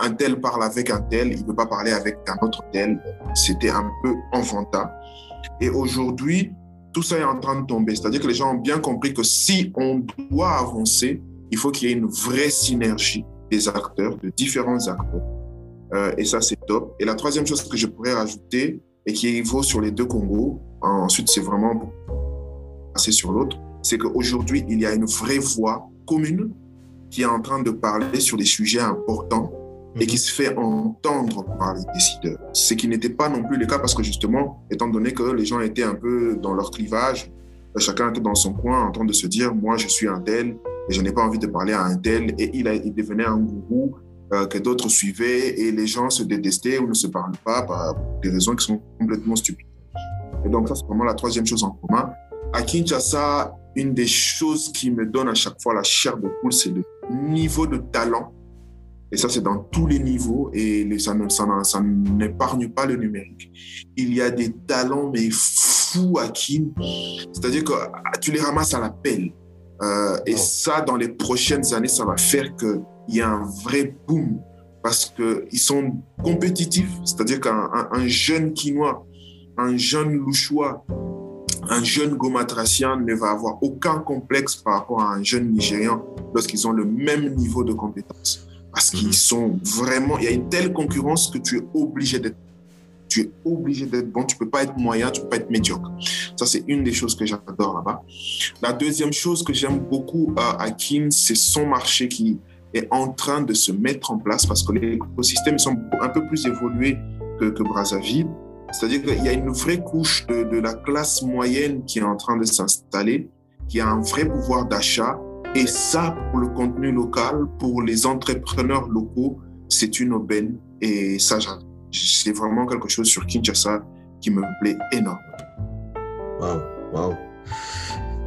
un tel parle avec un tel, il ne peut pas parler avec un autre tel. C'était un peu enfantin. Et aujourd'hui, tout ça est en train de tomber. C'est-à-dire que les gens ont bien compris que si on doit avancer, il faut qu'il y ait une vraie synergie des acteurs, de différents acteurs. Euh, et ça, c'est top. Et la troisième chose que je pourrais rajouter, et qui vaut sur les deux Congos, ensuite c'est vraiment passer sur l'autre, c'est qu'aujourd'hui, il y a une vraie voix commune qui est en train de parler sur des sujets importants et qui se fait entendre par les décideurs. Ce qui n'était pas non plus le cas parce que justement, étant donné que les gens étaient un peu dans leur clivage, chacun était dans son coin en train de se dire, moi je suis un tel et je n'ai pas envie de parler à un tel et il, a, il devenait un gourou euh, que d'autres suivaient et les gens se détestaient ou ne se parlent pas par des raisons qui sont complètement stupides. Et donc ça, c'est vraiment la troisième chose en commun. À Kinshasa, une des choses qui me donne à chaque fois la chair de poule, c'est le niveau de talent. Et ça, c'est dans tous les niveaux et ça, ça, n'épargne pas le numérique. Il y a des talents, mais fous à qui C'est-à-dire que ah, tu les ramasses à la pelle. Euh, et ça, dans les prochaines années, ça va faire qu'il y a un vrai boom parce qu'ils sont compétitifs. C'est-à-dire qu'un un, jeune Quinois, un jeune Louchois, un jeune gomatracien ne va avoir aucun complexe par rapport à un jeune Nigérian lorsqu'ils ont le même niveau de compétence. Parce qu'ils mhm. sont vraiment, il y a une telle concurrence que tu es obligé d'être tu es obligé d'être bon, tu peux pas être moyen, tu peux pas être médiocre. Ça, c'est une des choses que j'adore là-bas. La deuxième chose que j'aime beaucoup à Kim, c'est son marché qui est en train de se mettre en place parce que les écosystèmes sont un peu plus évolués que, que Brazzaville. C'est-à-dire qu'il y a une vraie couche de, de, la classe moyenne qui est en train de s'installer, qui a un vrai pouvoir d'achat. Et ça, pour le contenu local, pour les entrepreneurs locaux, c'est une aubaine. Et ça, c'est vraiment quelque chose sur Kinshasa qui me plaît énormément. Waouh, waouh.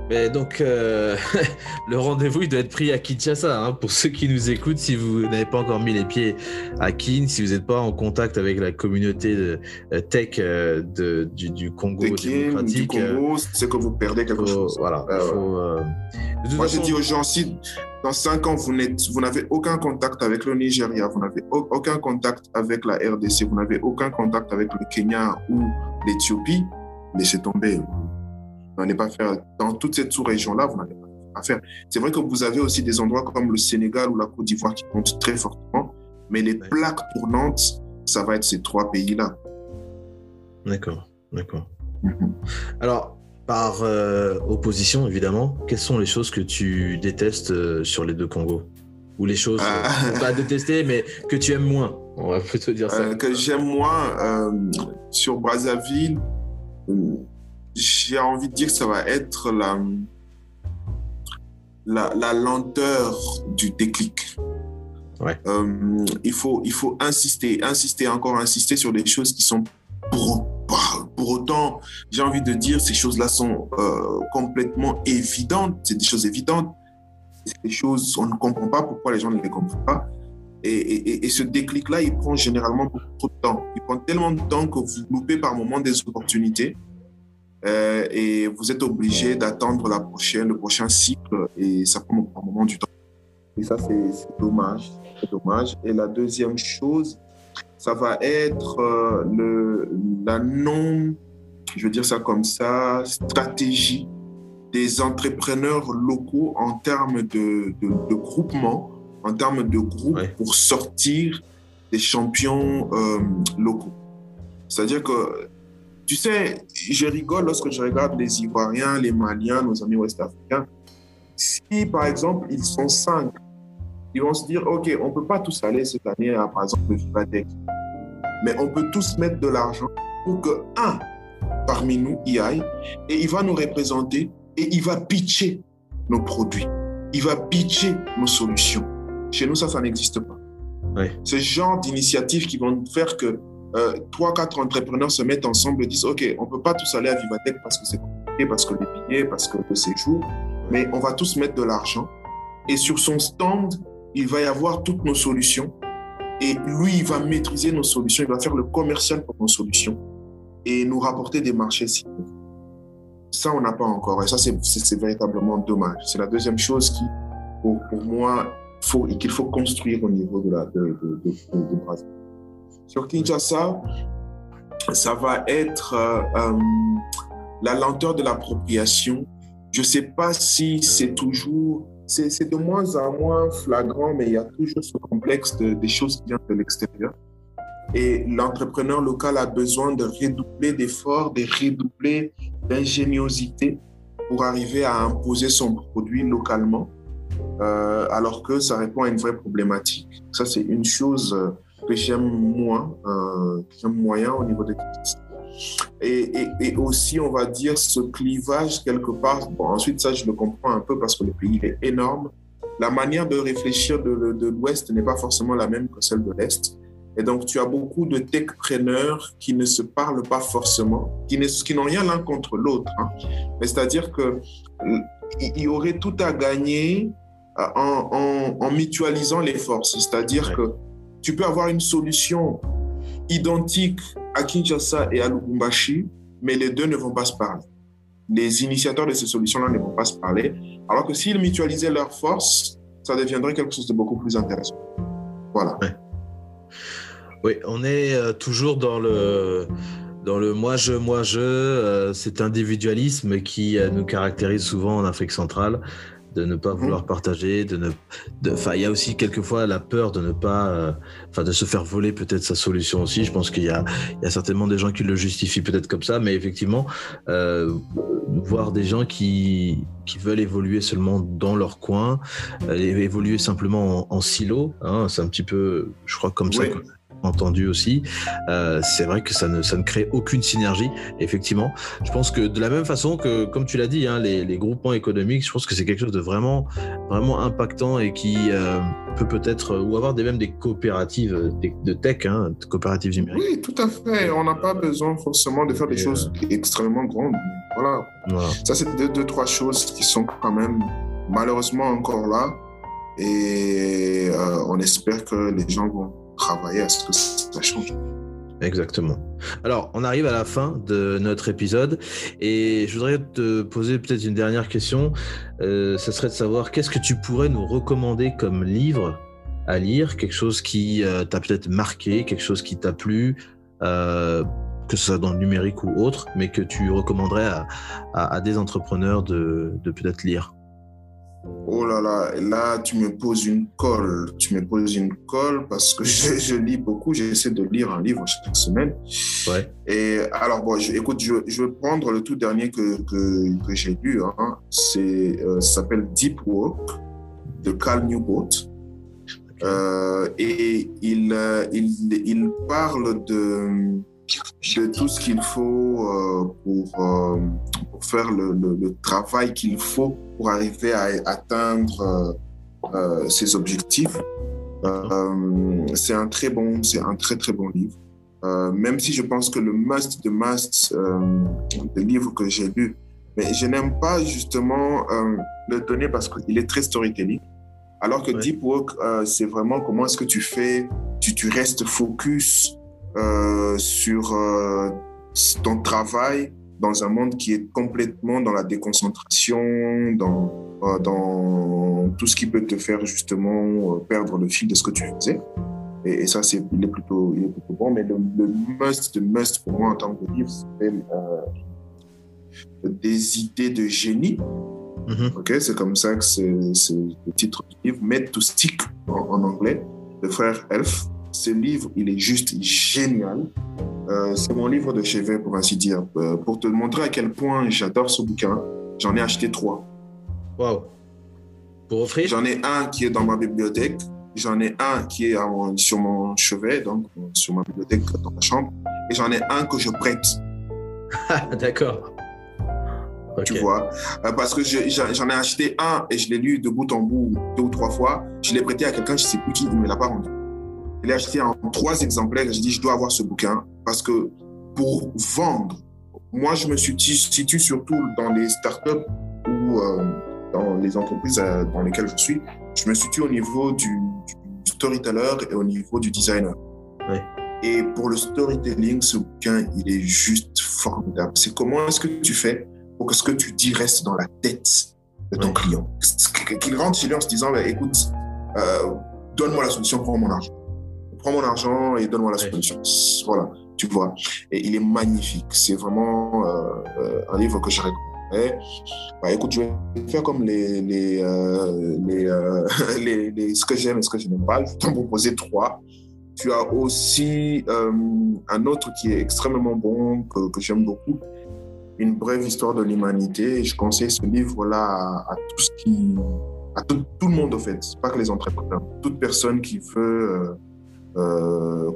Mais donc, euh, le rendez-vous, il doit être pris à Kinshasa. Hein, pour ceux qui nous écoutent, si vous n'avez pas encore mis les pieds à Kin, si vous n'êtes pas en contact avec la communauté de, euh, tech euh, de, du, Congo démocratique, du Congo, c'est que vous perdez quelque chose. Voilà. Moi, je dis aux gens, si dans cinq ans, vous n'avez aucun contact avec le Nigeria, vous n'avez aucun contact avec la RDC, vous n'avez aucun contact avec le Kenya ou l'Éthiopie, laissez tomber n'allez pas faire, dans toute cette sous-région-là, vous n'allez pas faire. C'est vrai que vous avez aussi des endroits comme le Sénégal ou la Côte d'Ivoire qui comptent très fortement, mais les plaques tournantes, ça va être ces trois pays-là. D'accord, d'accord. Mhm. Alors, par euh, opposition, évidemment, quelles sont les choses que tu détestes euh, sur les deux Congos Ou les choses, ah. pas détester, mais que tu aimes moins? On va plutôt dire ça. Euh, que j'aime moins sur Brazzaville j'ai envie de dire que ça va être la, la, lenteur du déclic. Euh, il, faut, il faut insister, insister, encore insister sur des choses qui sont pour, pour autant, j'ai envie de dire, ces choses-là sont euh, complètement évidentes. C'est des choses évidentes. Des choses, on ne comprend pas pourquoi les gens ne les comprennent pas. Et, et, et ce déclic-là, il prend généralement beaucoup de temps. Il prend tellement de temps que vous loupez par moment des opportunités. Euh, et vous êtes obligé d'attendre la prochaine, le prochain cycle et ça prend un moment du temps. Et ça, c'est dommage. C'est dommage. Et la deuxième chose, ça va être euh, le, la non, je veux dire ça comme ça, stratégie des entrepreneurs locaux en termes de, de, groupement, en termes de groupe pour sortir des champions euh, locaux. C'est-à-dire que tu sais, je rigole lorsque je regarde les Ivoiriens, les Maliens, nos amis ouest-africains. Si, par exemple, ils sont cinq, ils vont se dire, OK, on ne peut pas tous aller cette année à, par exemple, le Vivadec. Mais on peut tous mettre de l'argent pour que un parmi nous y aille et il va nous représenter et il va pitcher nos produits. Il va pitcher nos solutions. Chez nous, ça, ça n'existe pas. Oui. Ce genre d'initiatives qui vont faire que euh, trois, quatre entrepreneurs se mettent ensemble et disent, OK, on ne peut pas tous aller à Vivatech parce que c'est compliqué, parce que les billets, parce que le séjour, mais on va tous mettre de l'argent. Et sur son stand, il va y avoir toutes nos solutions. Et lui, il va maîtriser nos solutions, il va faire le commercial pour nos solutions et nous rapporter des marchés. Ça, on n'a pas encore. Et ça, c'est véritablement dommage. C'est la deuxième chose qui, pour, moi, qu'il faut construire au niveau de, la, de, de, de. Sur Kinshasa, ça va être euh, euh, la lenteur de l'appropriation. Je ne sais pas si c'est toujours, c'est de moins en moins flagrant, mais il y a toujours ce complexe des choses qui viennent de l'extérieur. Et l'entrepreneur local a besoin de redoubler d'efforts, de redoubler d'ingéniosité pour arriver à imposer son produit localement, euh, alors que ça répond à une vraie problématique. Ça, c'est une chose que j'aime moins, euh, j'aime moyen au niveau des et, et, et, aussi, on va dire, ce clivage quelque part. Bon, ensuite, ça, je le comprends un peu parce que le pays est énorme. La manière de réfléchir de, de l'Ouest n'est pas forcément la même que celle de l'Est. Et donc, tu as beaucoup de techpreneurs qui ne se parlent pas forcément, qui, qui n'ont rien l'un contre l'autre. Hein. Mais c'est-à-dire que il y aurait tout à gagner euh, en, en, en mutualisant les forces. C'est-à-dire que tu peux avoir une solution identique à Kinshasa et à Lubumbashi, mais les deux ne vont pas se parler. Les initiateurs de ces solutions-là ne vont pas se parler, alors que s'ils mutualisaient leurs forces, ça deviendrait quelque chose de beaucoup plus intéressant. Voilà. Oui, on est euh, toujours dans le dans le moi-je, moi-je, euh, cet individualisme qui euh, nous caractérise souvent en Afrique centrale de ne pas vouloir mhm. partager, de ne, enfin, il y a aussi quelquefois la peur de ne pas, euh, enfin, de se faire voler peut-être sa solution aussi. Je pense qu'il y a, il y a certainement des gens qui le justifient peut-être comme ça, mais effectivement, euh, voir des gens qui, qui veulent évoluer seulement dans leur coin, euh, évoluer simplement en, silo, hein, c'est un petit peu, je crois, comme ça entendu aussi, euh, c'est vrai que ça ne, ça ne crée aucune synergie, effectivement. Je pense que de la même façon que, comme tu l'as dit, hein, les, les, groupements économiques, je pense que c'est quelque chose de vraiment, vraiment impactant et qui euh, peut peut-être, ou avoir des, même des coopératives de, tech, hein, coopératives numériques. Oui, tout à fait. On n'a pas besoin forcément de faire des choses extrêmement grandes. Voilà. Ça, c'est deux, deux, trois choses qui sont quand même malheureusement encore là. Et euh, on espère que les gens vont travailler à ce que ça change. Exactement. Alors, on arrive à la fin de notre épisode et je voudrais te poser peut-être une dernière question. Euh, ce serait de savoir qu'est-ce que tu pourrais nous recommander comme livre à lire, quelque chose qui euh, t'a peut-être marqué, quelque chose qui t'a plu, euh, que ce soit dans le numérique ou autre, mais que tu recommanderais à des entrepreneurs de, de peut-être lire? Oh là là, là, tu me poses une colle. Tu me poses une colle parce que je, je lis beaucoup. J'essaie de lire un livre chaque semaine. Ouais. Et alors, bon, je, écoute, je, je, vais prendre le tout dernier que, que, que j'ai lu. Hein. C'est, euh, ça s'appelle Deep Work de Cal Newport. Euh, et il, euh, il, il parle de, de tout ce qu'il faut euh, pour, euh, pour, faire le, le, le travail qu'il faut pour arriver à atteindre euh, ses objectifs. c'est un très bon, c'est un très très bon livre. même si je pense que le must de must des livres que j'ai lus, mais je n'aime pas justement le donner parce qu'il est très storytelling. Alors que ouais. Deep Work, c'est vraiment comment est-ce que tu fais, tu, tu restes focus sur euh, ton travail dans un monde qui est complètement dans la déconcentration, dans, euh, dans tout ce qui peut te faire justement perdre le fil de ce que tu faisais. Et, et ça, c'est, il, est plutôt, il est plutôt bon. Mais le, le must, le must pour moi en tant que livre, c'est des idées de génie. Mm -hmm. Ok, c'est comme ça que c'est, le titre du livre. Made to Stick en, en anglais, de frère Elf. Ce livre, il est juste génial. Euh, c'est mon livre de chevet, pour ainsi dire. Euh, pour te montrer à quel point j'adore ce bouquin, j'en ai acheté trois. Waouh! Pour offrir? J'en ai un qui est dans ma bibliothèque. J'en ai un qui est mon, sur mon chevet, donc sur ma bibliothèque dans ma chambre. Et j'en ai un que je prête. D'accord. Okay. Tu vois, euh, parce que j'en ai acheté un et je l'ai lu de bout en bout deux ou trois fois. Je l'ai prêté à quelqu'un, je ne sais plus qui, il ne me l'a pas rendu. Je l'ai acheté en trois exemplaires j'ai dit, je dois avoir ce bouquin parce que pour vendre, moi, je me situe surtout dans les startups ou euh, dans les entreprises euh, dans lesquelles je suis. Je me situe au niveau du, du storyteller et au niveau du designer. Oui. Et pour le storytelling, ce bouquin, il est juste formidable. C'est comment est-ce que tu fais pour que ce que tu dis reste dans la tête de ton oui. client? Qu'il rentre chez lui en se disant, bah, écoute, euh, donne-moi la solution, prends mon argent prends mon argent et donne-moi la solution. Voilà, tu vois. Et il est magnifique. C'est vraiment euh, un livre que je recommanderais. Bah, écoute, je vais faire comme les, les, euh, les, euh, les, les, ce que j'aime et ce que je n'aime pas. Je vais t'en proposer trois. Tu as aussi euh, un autre qui est extrêmement bon, que, que j'aime beaucoup. Une brève histoire de l'humanité. Je conseille ce livre-là à, à, tout ce qui, à tout, tout, le monde, en fait. Pas que les entrepreneurs. Toute personne qui veut euh,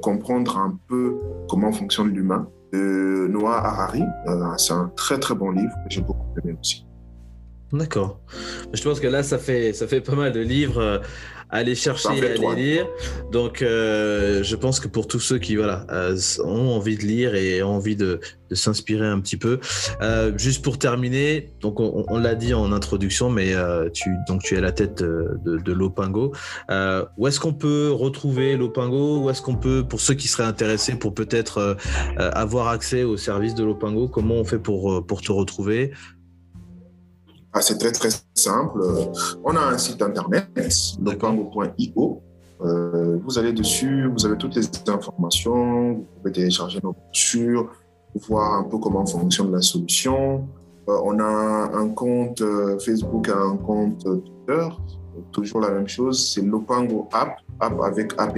comprendre un peu comment fonctionne l'humain de Noah Harari. Euh, c'est un très très bon livre que j'ai beaucoup aimé aussi. D'accord. Je pense que là, ça fait, ça fait pas mal de livres à aller chercher et à aller lire. Donc, euh, je pense que pour tous ceux qui voilà, euh, ont envie de lire et ont envie de, de s'inspirer un petit peu, euh, juste pour terminer, donc on, on l'a dit en introduction, mais tu, donc tu es à la tête de, de, de Lopingo. Où est-ce qu'on peut retrouver Lopingo? Où est-ce qu'on peut, pour ceux qui seraient intéressés, pour peut-être avoir accès au service de Lopingo, comment on fait pour, pour te retrouver? Ah, c'est très très simple. On a un site internet, lopango.io. Euh, vous allez dessus, vous avez toutes les informations, vous pouvez télécharger nos brochures, voir un peu comment fonctionne la solution. Euh, on a un compte euh, Facebook, un compte Twitter, toujours la même chose, c'est Lopango App, app avec app.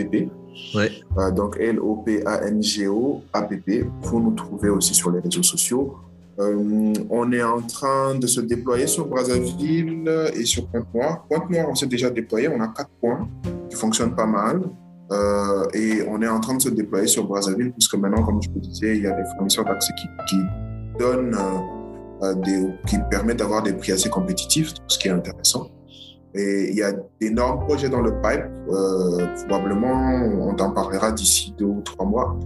Ouais. Euh, donc L-O-P-A-N-G-O, app. Vous nous trouvez aussi sur les réseaux sociaux. Euh, on est en train de se déployer sur Brazzaville et sur Pointe-Noire. Pointe-Noire, on s'est déjà déployé. On a quatre points qui fonctionnent pas mal. Euh, et on est en train de se déployer sur Brazzaville, puisque maintenant, comme je vous disais, il y a des fournisseurs d'accès qui, donnent, euh, qui permettent d'avoir des prix assez compétitifs, ce qui est intéressant. Et il y a d'énormes projets dans le pipe. Probablement, on t'en parlera d'ici deux ou trois mois.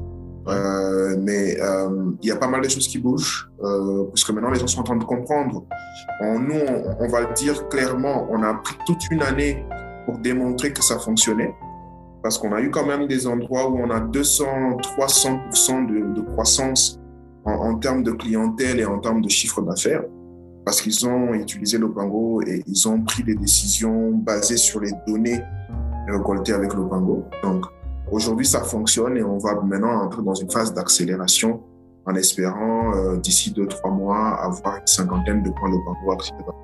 Euh, mais euh, il y a pas mal de choses qui bougent, euh, puisque maintenant les gens sont en train de comprendre. Nous, on, va le dire clairement, on a pris toute une année pour démontrer que ça fonctionnait, parce qu'on a eu quand même des endroits où on a 200, 300% de, de croissance en, en, termes de clientèle et en termes de chiffre d'affaires, parce qu'ils ont utilisé l'Opango et ils ont pris des décisions basées sur les données récoltées avec l'Opango. Donc, Aujourd'hui, ça fonctionne et on va maintenant entrer dans une phase d'accélération en espérant euh, d'ici deux, trois mois avoir une cinquantaine de points de parcours.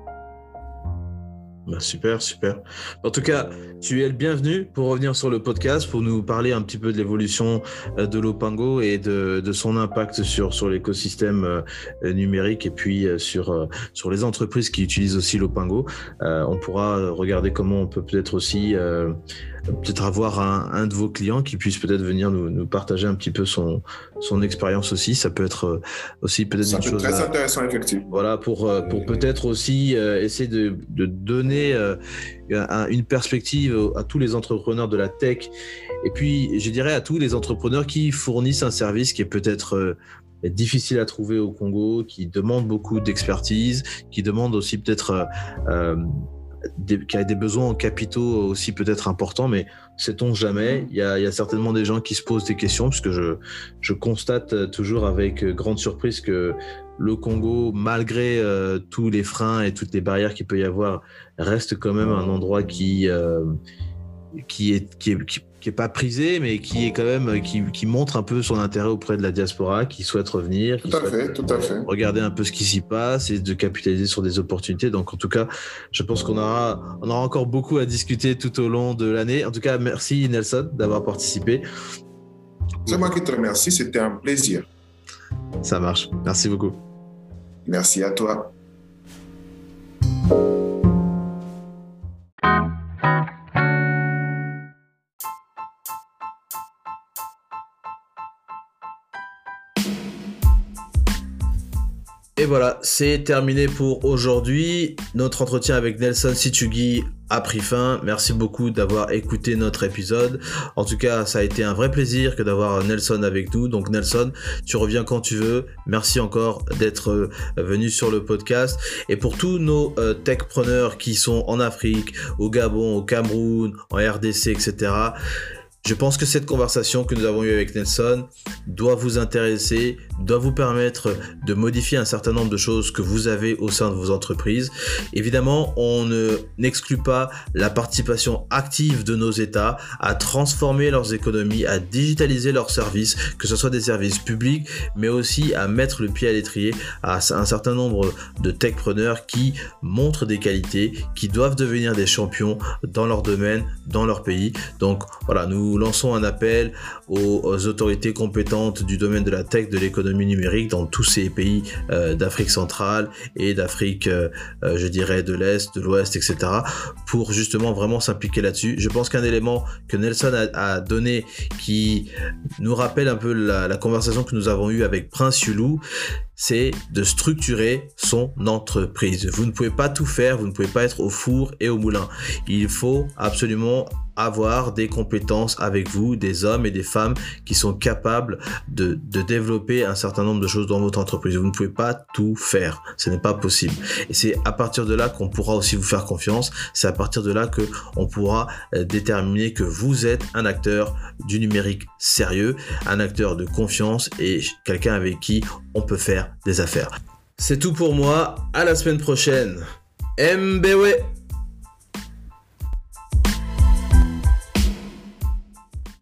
Bah super, super. En tout cas, tu es le bienvenu pour revenir sur le podcast, pour nous parler un petit peu de l'évolution euh, de l'Opango et de, son impact sur, l'écosystème euh, numérique et puis sur, sur les entreprises qui utilisent aussi l'Opango. Euh, on pourra regarder comment on peut peut-être aussi peut-être avoir un, un, de vos clients qui puisse peut-être venir nous, nous, partager un petit peu son, son expérience aussi. Ça peut être euh, aussi peut-être une chose. Très à, intéressant, effectivement. Voilà, pour, euh, pour peut-être aussi euh, essayer de, de donner une perspective à tous les entrepreneurs de la tech et puis, je dirais à tous les entrepreneurs qui fournissent un service qui est peut-être difficile à trouver au Congo, qui demande beaucoup d'expertise, qui demande aussi peut-être euh, des, qui a des besoins en capitaux aussi peut-être importants, mais sait-on jamais? Il y, a, il y, a, certainement des gens qui se posent des questions, puisque je, je constate toujours avec grande surprise que le Congo, malgré euh, tous les freins et toutes les barrières qu'il peut y avoir, reste quand même un endroit qui, euh, qui est, qui est qui, qui est pas prisé, mais qui est quand même qui, qui, montre un peu son intérêt auprès de la diaspora, qui souhaite revenir, tout à fait, tout à fait. regarder un peu ce qui s'y passe et de capitaliser sur des opportunités. Donc en tout cas, je pense qu'on aura on aura encore beaucoup à discuter tout au long de l'année. En tout cas, merci Nelson d'avoir participé. C'est moi qui te remercie, c'était un plaisir. Ça marche. Merci beaucoup. Merci à toi. Et voilà, c'est terminé pour aujourd'hui. Notre entretien avec Nelson Situgi a pris fin. Merci beaucoup d'avoir écouté notre épisode. En tout cas, ça a été un vrai plaisir que d'avoir Nelson avec nous. Donc Nelson, tu reviens quand tu veux. Merci encore d'être venu sur le podcast. Et pour tous nos euh, techpreneurs qui sont en Afrique, au Gabon, au Cameroun, en RDC, etc., je pense que cette conversation que nous avons eue avec Nelson doit vous intéresser, doit vous permettre de modifier un certain nombre de choses que vous avez au sein de vos entreprises. Évidemment, on n'exclut pas la participation active de nos États à transformer leurs économies, à digitaliser leurs services, que ce soit des services publics, mais aussi à mettre le pied à l'étrier à un certain nombre de techpreneurs qui montrent des qualités, qui doivent devenir des champions dans leur domaine, dans leur pays. Donc voilà, nous nous lançons un appel aux, autorités compétentes du domaine de la tech, de l'économie numérique dans tous ces pays euh, d'Afrique centrale et d'Afrique, euh, je dirais, de l'Est, de l'Ouest, etc., pour justement vraiment s'impliquer là-dessus. Je pense qu'un élément que Nelson a, donné qui nous rappelle un peu la, la conversation que nous avons eue avec Prince Yulu, c'est de structurer son entreprise. Vous ne pouvez pas tout faire, vous ne pouvez pas être au four et au moulin. Il faut absolument avoir des compétences avec vous, des hommes et des femmes qui sont capables de, développer un certain nombre de choses dans votre entreprise. Vous ne pouvez pas tout faire. Ce n'est pas possible. Et c'est à partir de là qu'on pourra aussi vous faire confiance. C'est à partir de là que on pourra déterminer que vous êtes un acteur du numérique sérieux, un acteur de confiance et quelqu'un avec qui on peut faire des affaires. C'est tout pour moi. À la semaine prochaine. Mbewe